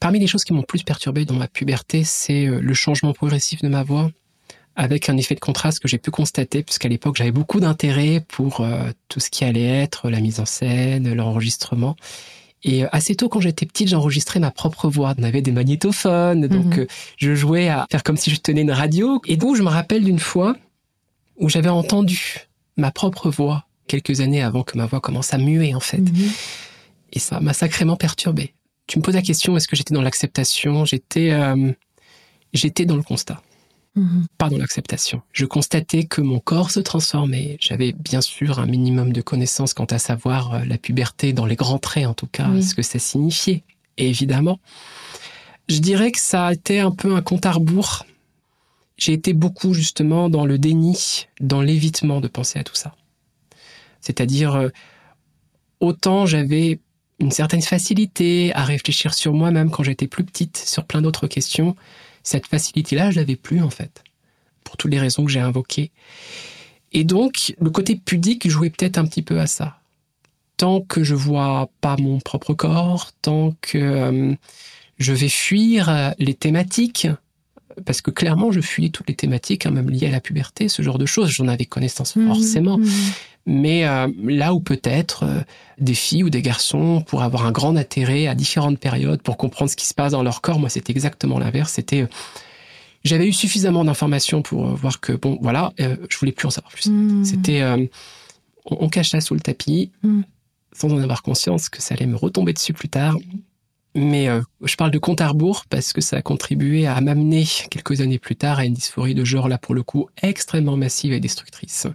Parmi les choses qui m'ont plus perturbé dans ma puberté, c'est euh, le changement progressif de ma voix avec un effet de contraste que j'ai pu constater, puisqu'à l'époque j'avais beaucoup d'intérêt pour euh, tout ce qui allait être la mise en scène, l'enregistrement. Et euh, assez tôt, quand j'étais petite, j'enregistrais ma propre voix. On avait des magnétophones, donc mhm. euh, je jouais à faire comme si je tenais une radio. Et donc, je me rappelle d'une fois où j'avais entendu ma propre voix quelques années avant que ma voix commence à muer, en fait. Mhm. Et ça m'a sacrément perturbé. Tu me poses la question, est-ce que j'étais dans l'acceptation? J'étais, euh, j'étais dans le constat. Mhm. pas dans l'acceptation. Je constatais que mon corps se transformait. J'avais bien sûr un minimum de connaissances quant à savoir euh, la puberté, dans les grands traits en tout cas, ce que ça signifiait. Et évidemment, je dirais que ça a été un peu un compte à rebours. J'ai été beaucoup justement dans le déni, dans l'évitement de penser à tout ça. C'est-à-dire, euh, autant j'avais une certaine facilité à réfléchir sur moi-même quand j'étais plus petite, sur plein d'autres questions. Cette facilité-là, je l'avais plus en fait, pour toutes les raisons que j'ai invoquées. Et donc, le côté pudique jouait peut-être un petit peu à ça. Tant que je vois pas mon propre corps, tant que euh, je vais fuir les thématiques, parce que clairement, je fuis toutes les thématiques, hein, même liées à la puberté, ce genre de choses. J'en avais connaissance Mhm, forcément. mhm. Mais euh, là où peut-être euh, des filles ou des garçons pourraient avoir un grand intérêt à différentes périodes pour comprendre ce qui se passe dans leur corps, moi c'était exactement l'inverse. C'était euh, j'avais eu suffisamment d'informations pour euh, voir que bon voilà, euh, je voulais plus en savoir plus. Mhm. C'était euh, on, on cache ça sous le tapis Mm. sans en avoir conscience que ça allait me retomber dessus plus tard. Mais euh, je parle de compte à rebours parce que ça a contribué à m'amener quelques années plus tard à une dysphorie de genre là pour le coup extrêmement massive et destructrice.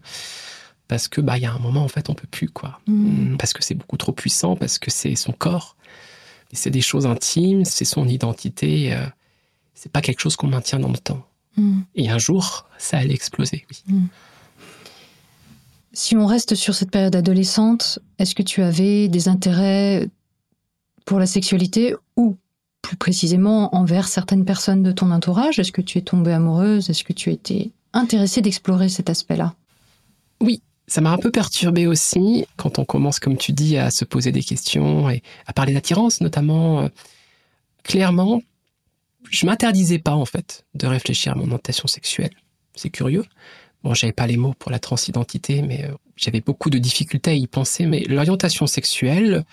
Parce que bah il y a un moment en fait on peut plus quoi. Mhm. Parce que c'est beaucoup trop puissant, parce que c'est son corps, c'est des choses intimes, c'est son identité. euh, c'est pas quelque chose qu'on maintient dans le temps. Mhm. Et un jour, ça allait exploser. Oui. Si on reste sur cette période adolescente, est-ce que tu avais des intérêts pour la sexualité ou plus précisément envers certaines personnes de ton entourage? Est-ce que tu es tombée amoureuse? Est-ce que tu étais intéressée d'explorer cet aspect-là? Ça m'a un peu perturbé aussi quand on commence, comme tu dis, à se poser des questions et à parler d'attirance, notamment. euh, clairement, je m'interdisais pas en fait de réfléchir à mon orientation sexuelle. C'est curieux. Bon, j'avais pas les mots pour la transidentité, mais euh, j'avais beaucoup de difficultés à y penser. Mais l'orientation sexuelle,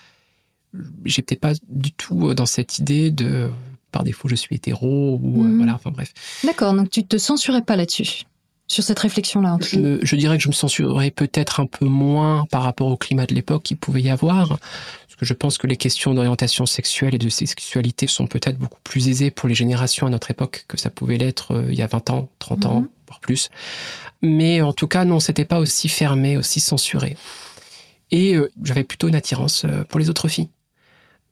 j'étais pas du tout dans cette idée de par défaut je suis hétéro ou euh, Mhm. voilà. Enfin bref. D'accord, donc tu te censurais pas là-dessus, sur cette réflexion-là Je, je dirais que je me censurerais peut-être un peu moins par rapport au climat de l'époque qu'il pouvait y avoir. Parce que je pense que les questions d'orientation sexuelle et de sexualité sont peut-être beaucoup plus aisées pour les générations à notre époque que ça pouvait l'être euh, il y a 20 ans, 30 ans, Mhm. voire plus. Mais en tout cas, non, c'était pas aussi fermé, aussi censuré. Et euh, j'avais plutôt une attirance euh, pour les autres filles.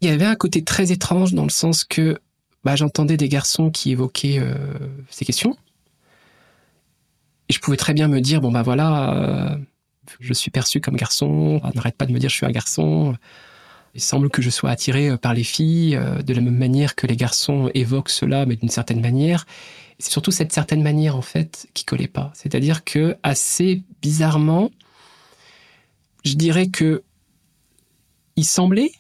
Il y avait un côté très étrange dans le sens que bah, j'entendais des garçons qui évoquaient ces questions. Et je pouvais très bien me dire, bon bah voilà, euh, je suis perçu comme garçon, on n'arrête pas de me dire je suis un garçon. Il semble que je sois attiré euh, par les filles euh, de la même manière que les garçons évoquent cela, mais d'une certaine manière. C'est surtout cette certaine manière en fait qui collait pas. C'est-à-dire que assez bizarrement, je dirais que il semblait,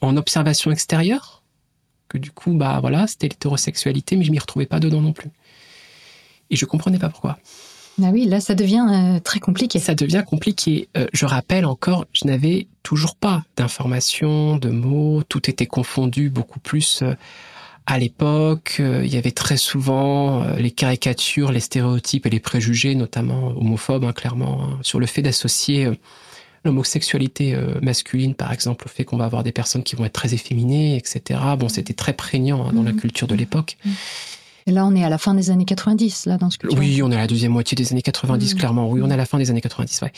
en observation extérieure, que du coup bah voilà c'était l'hétérosexualité, mais je m'y retrouvais pas dedans non plus. Et je comprenais pas pourquoi. Ah oui, là ça devient euh, très compliqué. Ça devient compliqué. Euh, je rappelle encore, je n'avais toujours pas d'informations, de mots, tout était confondu beaucoup plus euh, à l'époque. Euh, Il y avait très souvent les caricatures, les stéréotypes et les préjugés, notamment homophobes, hein, clairement, hein, sur le fait d'associer l'homosexualité masculine, par exemple, au fait qu'on va avoir des personnes qui vont être très efféminées, etc. Bon, c'était très prégnant hein, dans la Mhm. culture de l'époque. Et là on est à la fin des années 90, là dans ce que tu Oui, on est à la deuxième moitié des années 90, Mhm. clairement. Oui, on est à la fin des années 90, ouais.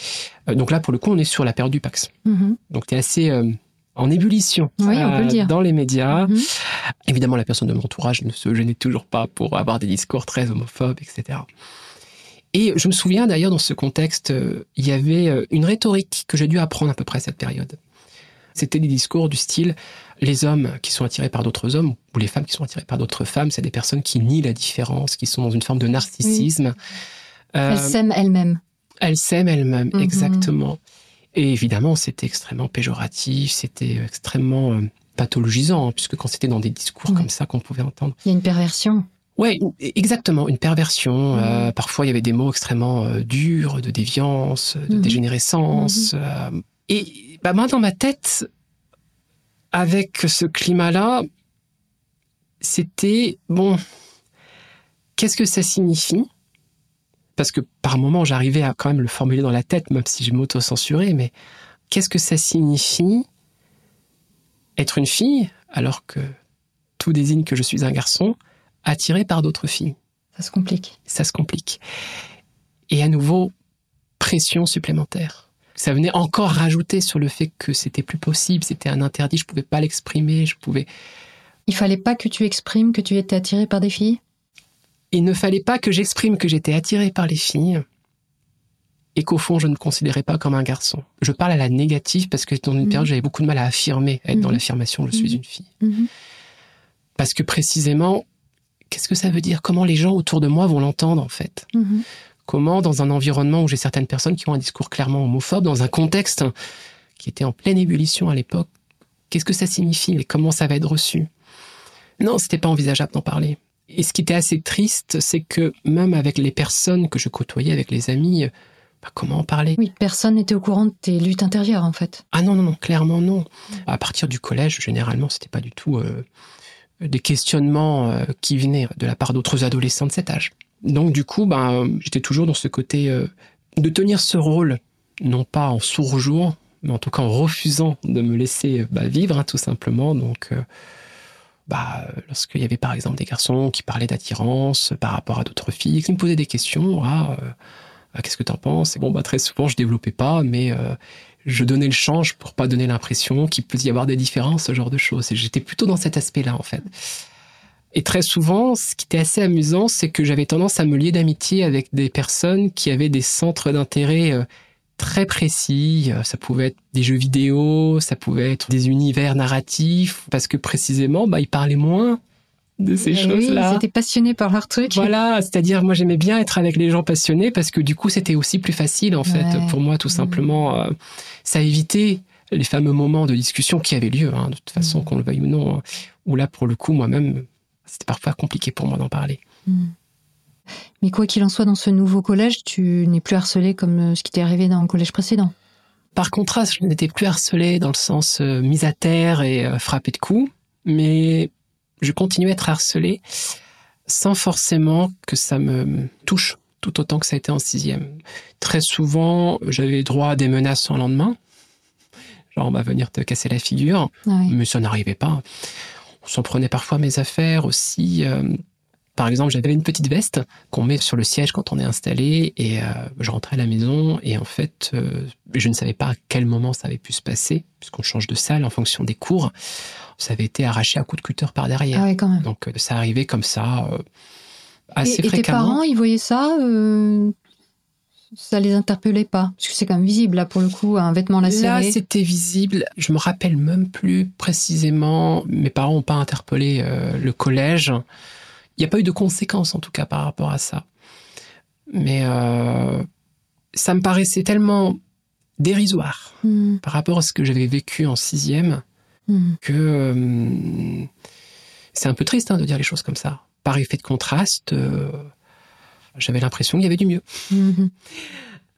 Euh, donc là, pour le coup, on est sur la période du Pax. Mhm. Donc tu es assez euh, en ébullition Oui, on peut le dire. dans les médias. Mhm. Évidemment, la personne de mon entourage ne se gênait toujours pas pour avoir des discours très homophobes, etc. Et je me souviens d'ailleurs, dans ce contexte, euh, il y avait euh, une rhétorique que j'ai dû apprendre à peu près à cette période. C'était des discours du style les hommes qui sont attirés par d'autres hommes ou les femmes qui sont attirées par d'autres femmes, c'est des personnes qui nient la différence, qui sont dans une forme de narcissisme. Euh, Elle s'aime elle-même. elle s'aime elle-même, Mhm. exactement. Et évidemment, c'était extrêmement péjoratif, c'était extrêmement euh, pathologisant, hein, puisque quand c'était dans des discours comme ça qu'on pouvait entendre. Il y a une perversion. Ouais, exactement, une perversion. Mhm. euh, parfois, il y avait des mots extrêmement euh, durs, de déviance, de Mhm. dégénérescence. euh, et bah, moi, dans ma tête, avec ce climat-là, c'était bon. Qu'est-ce que ça signifie? Parce que par moment, j'arrivais à quand même le formuler dans la tête, même si je m'auto-censurais. Mais qu'est-ce que ça signifie être une fille alors que tout désigne que je suis un garçon attiré par d'autres filles? Ça se complique. Ça se complique. Et à nouveau, pression supplémentaire. Ça venait encore rajouter sur le fait que c'était plus possible, c'était un interdit, je pouvais pas l'exprimer, je pouvais. Il fallait pas que tu exprimes que tu étais attiré par des filles? Il ne fallait pas que j'exprime que j'étais attiré par les filles. et qu'au fond, je ne me considérais pas comme un garçon. Je parle à la négative parce que dans une Mhm. période, j'avais beaucoup de mal à affirmer, à être dans Mhm. l'affirmation, je suis Mhm. une fille. Mhm. Parce que précisément, qu'est-ce que ça veut dire? Comment les gens autour de moi vont l'entendre en fait? Comment, dans un environnement où j'ai certaines personnes qui ont un discours clairement homophobe, dans un contexte qui était en pleine ébullition à l'époque, qu'est-ce que ça signifie et comment ça va être reçu? Non, c'était pas envisageable d'en parler. Et ce qui était assez triste, c'est que même avec les personnes que je côtoyais, avec les amis, bah, comment en parler? Oui, personne n'était au courant de tes luttes intérieures, en fait. Ah non, non, non, clairement non. À partir du collège, généralement, c'était pas du tout euh, des questionnements euh, qui venaient de la part d'autres adolescents de cet âge. Donc du coup, ben, j'étais toujours dans ce côté euh, de tenir ce rôle, non pas en sourd-jour, mais en tout cas en refusant de me laisser euh, bah, vivre, hein, tout simplement. Donc, euh, bah, lorsqu'il y avait par exemple des garçons qui parlaient d'attirance par rapport à d'autres filles, qui me posaient des questions, ah, ah, qu'est-ce que t'en penses? Et bon, bah, très souvent, je développais pas, mais je donnais le change pour pas donner l'impression qu'il peut y avoir des différences, ce genre de choses. Et j'étais plutôt dans cet aspect-là, en fait. Et très souvent, ce qui était assez amusant, c'est que j'avais tendance à me lier d'amitié avec des personnes qui avaient des centres d'intérêt euh, très précis. Euh, Ça pouvait être des jeux vidéo, ça pouvait être des univers narratifs, parce que précisément, bah, ils parlaient moins de ces Eh oui, choses-là. Ils étaient passionnés par leur truc. Voilà, c'est-à-dire moi j'aimais bien être avec les gens passionnés parce que du coup c'était aussi plus facile en fait pour moi tout Mhm. simplement. euh, ça évitait les fameux moments de discussion qui avaient lieu, hein, de toute façon Mhm. qu'on le veuille ou non. hein, où là pour le coup moi-même c'était parfois compliqué pour moi d'en parler. Mm. Mais quoi qu'il en soit, dans ce nouveau collège, tu n'es plus harcelé comme euh, ce qui t'est arrivé dans le collège précédent. Par contraste, je n'étais plus harcelé dans le sens euh, mise à terre et euh, frappé de coups, mais je continuais à être harcelé sans forcément que ça me touche tout autant que ça a été en sixième. Très souvent, j'avais droit à des menaces en lendemain. Genre, on va venir te casser la figure, Ah oui. mais ça n'arrivait pas. On s'en prenait parfois mes affaires aussi. euh, par exemple, j'avais une petite veste qu'on met sur le siège quand on est installé et euh, je rentrais à la maison et en fait, euh, je ne savais pas à quel moment ça avait pu se passer puisqu'on change de salle en fonction des cours. Ça avait été arraché à coups de cutter par derrière. Ah ouais, quand même. Donc euh, ça arrivait comme ça assez et, et tes fréquemment. parents, ils voyaient ça Ça les interpellait pas Parce que c'est quand même visible, là, pour le coup, un vêtement Là, lacéré. c'était visible. Je me rappelle même plus précisément. Mes parents n'ont pas interpellé euh, le collège. Il n'y a pas eu de conséquences, en tout cas, par rapport à ça. Mais euh, ça me paraissait tellement dérisoire Mm, par rapport à ce que j'avais vécu en sixième mm. que euh, c'est un peu triste hein, de dire les choses comme ça. Par effet de contraste, j'avais l'impression qu'il y avait du mieux. Mhm.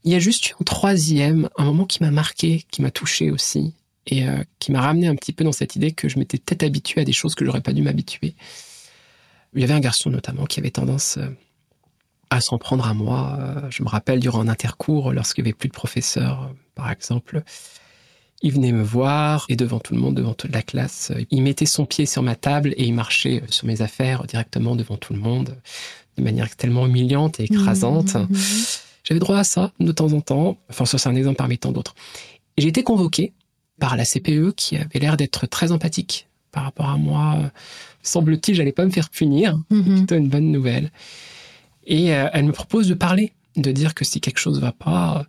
Il y a juste eu en troisième un moment qui m'a marqué, qui m'a touché aussi, et euh, qui m'a ramené un petit peu dans cette idée que je m'étais peut-être habitué à des choses que j'aurais pas dû m'habituer. Il y avait un garçon notamment qui avait tendance euh, à s'en prendre à moi. Euh, Je me rappelle durant un intercours, lorsqu'il n'y avait plus de professeur, par exemple, il venait me voir et devant tout le monde, devant toute la classe, il mettait son pied sur ma table et il marchait sur mes affaires directement devant tout le monde, de manière tellement humiliante et écrasante. Mhm. J'avais droit à ça de temps en temps. Enfin, ça, c'est un exemple parmi tant d'autres. J'ai été convoqué par la CPE qui avait l'air d'être très empathique par rapport à moi. Semble-t-il, j'allais pas me faire punir. Mhm. Plutôt une bonne nouvelle. Et euh, elle me propose de parler, de dire que si quelque chose va pas euh,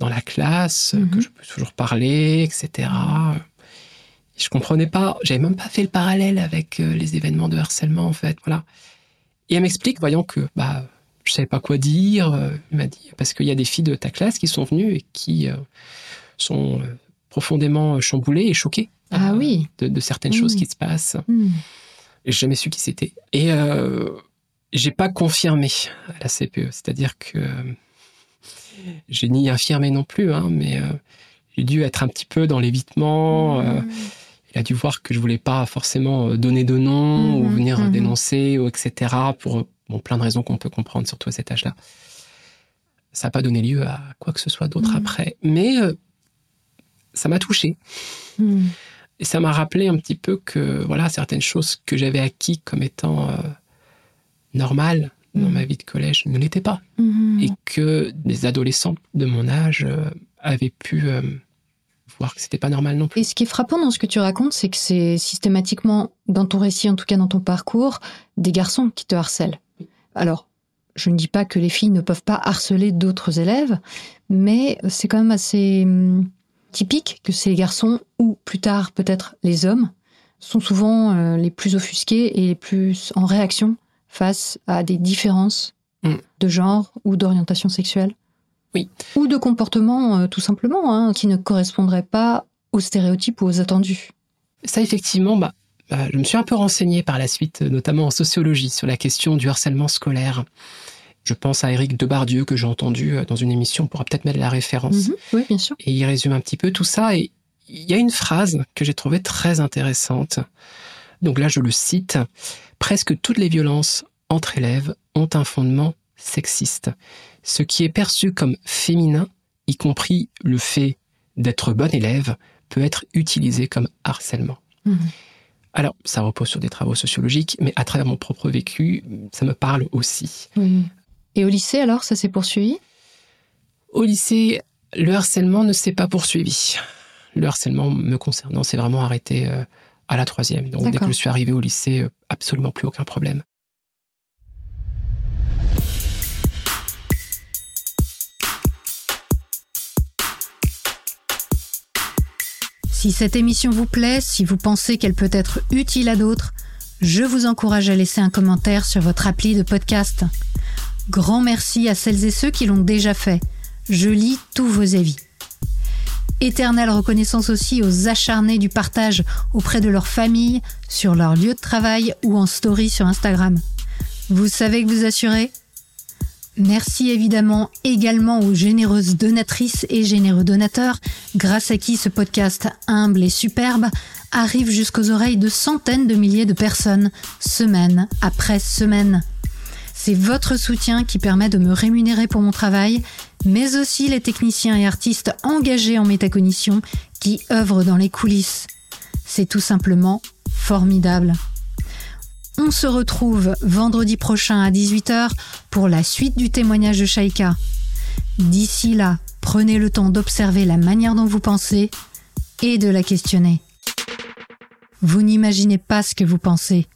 dans la classe, euh, que je peux toujours parler, etc. Et je comprenais pas. J'avais même pas fait le parallèle avec les événements de harcèlement, en fait. Voilà. Et elle m'explique, voyant que bah, je savais pas quoi dire, euh, elle m'a dit, parce qu'il y a des filles de ta classe qui sont venues et qui euh, sont euh, profondément chamboulées et choquées Ah oui. de, de certaines choses qui se passent. Mm. J'ai jamais su qui c'était. Et j'ai pas confirmé à la CPE, c'est-à-dire que j'ai ni infirmé non plus, hein, mais j'ai dû être un petit peu dans l'évitement. euh, il a dû voir que je voulais pas forcément euh, donner de nom ou Mhm, venir mhm. dénoncer ou etc. pour euh, bon, plein de raisons qu'on peut comprendre surtout à cet âge-là. Ça n'a pas donné lieu à quoi que ce soit d'autre Mhm. après, mais euh, ça m'a touché. Et ça m'a rappelé un petit peu que voilà certaines choses que j'avais acquis comme étant euh, normales dans ma vie de collège ne l'étaient pas. Et que des adolescents de mon âge euh, avaient pu euh, voir que c'était pas normal non plus. Et ce qui est frappant dans ce que tu racontes, c'est que c'est systématiquement, dans ton récit, en tout cas dans ton parcours, des garçons qui te harcèlent. Alors, Je ne dis pas que les filles ne peuvent pas harceler d'autres élèves, mais c'est quand même assez hum, typique que ces garçons, ou plus tard peut-être les hommes, sont souvent euh, les plus offusqués et les plus en réaction face à des différences Mm. de genre ou d'orientation sexuelle. Oui. Ou de comportement, euh, tout simplement, hein, qui ne correspondraient pas aux stéréotypes ou aux attendus. Ça, effectivement, bah, bah, je me suis un peu renseigné par la suite, notamment en sociologie, sur la question du harcèlement scolaire. Je pense à Éric Debardieu, que j'ai entendu euh, dans une émission, on pourra peut-être mettre la référence. Mhm. Oui, bien sûr. Et il résume un petit peu tout ça. Et il y a une phrase que j'ai trouvée très intéressante. Donc là, je le cite. Presque toutes les violences entre élèves ont un fondement sexiste. Ce qui est perçu comme féminin, y compris le fait d'être bon élève, peut être utilisé comme harcèlement. Mhm. Alors, ça repose sur des travaux sociologiques, mais à travers mon propre vécu, ça me parle aussi. Oui. Et au lycée, alors, ça s'est poursuivi? Au lycée, le harcèlement ne s'est pas poursuivi. Le harcèlement me concernant s'est vraiment arrêté euh, à la troisième. Donc dès que je suis arrivé au lycée, euh, absolument plus aucun problème. Si cette émission vous plaît, si vous pensez qu'elle peut être utile à d'autres, je vous encourage à laisser un commentaire sur votre appli de podcast. Grand merci à celles et ceux qui l'ont déjà fait. Je lis tous vos avis. Éternelle reconnaissance aussi aux acharnés du partage auprès de leur famille, sur leur lieu de travail ou en story sur Instagram. Vous savez que vous assurez? Merci évidemment également aux généreuses donatrices et généreux donateurs, grâce à qui ce podcast humble et superbe arrive jusqu'aux oreilles de centaines de milliers de personnes, semaine après semaine. C'est votre soutien qui permet de me rémunérer pour mon travail, mais aussi les techniciens et artistes engagés en métacognition qui œuvrent dans les coulisses. C'est tout simplement formidable. On se retrouve vendredi prochain à 18h pour la suite du témoignage de Shaika. D'ici là, prenez le temps d'observer la manière dont vous pensez et de la questionner. Vous n'imaginez pas ce que vous pensez.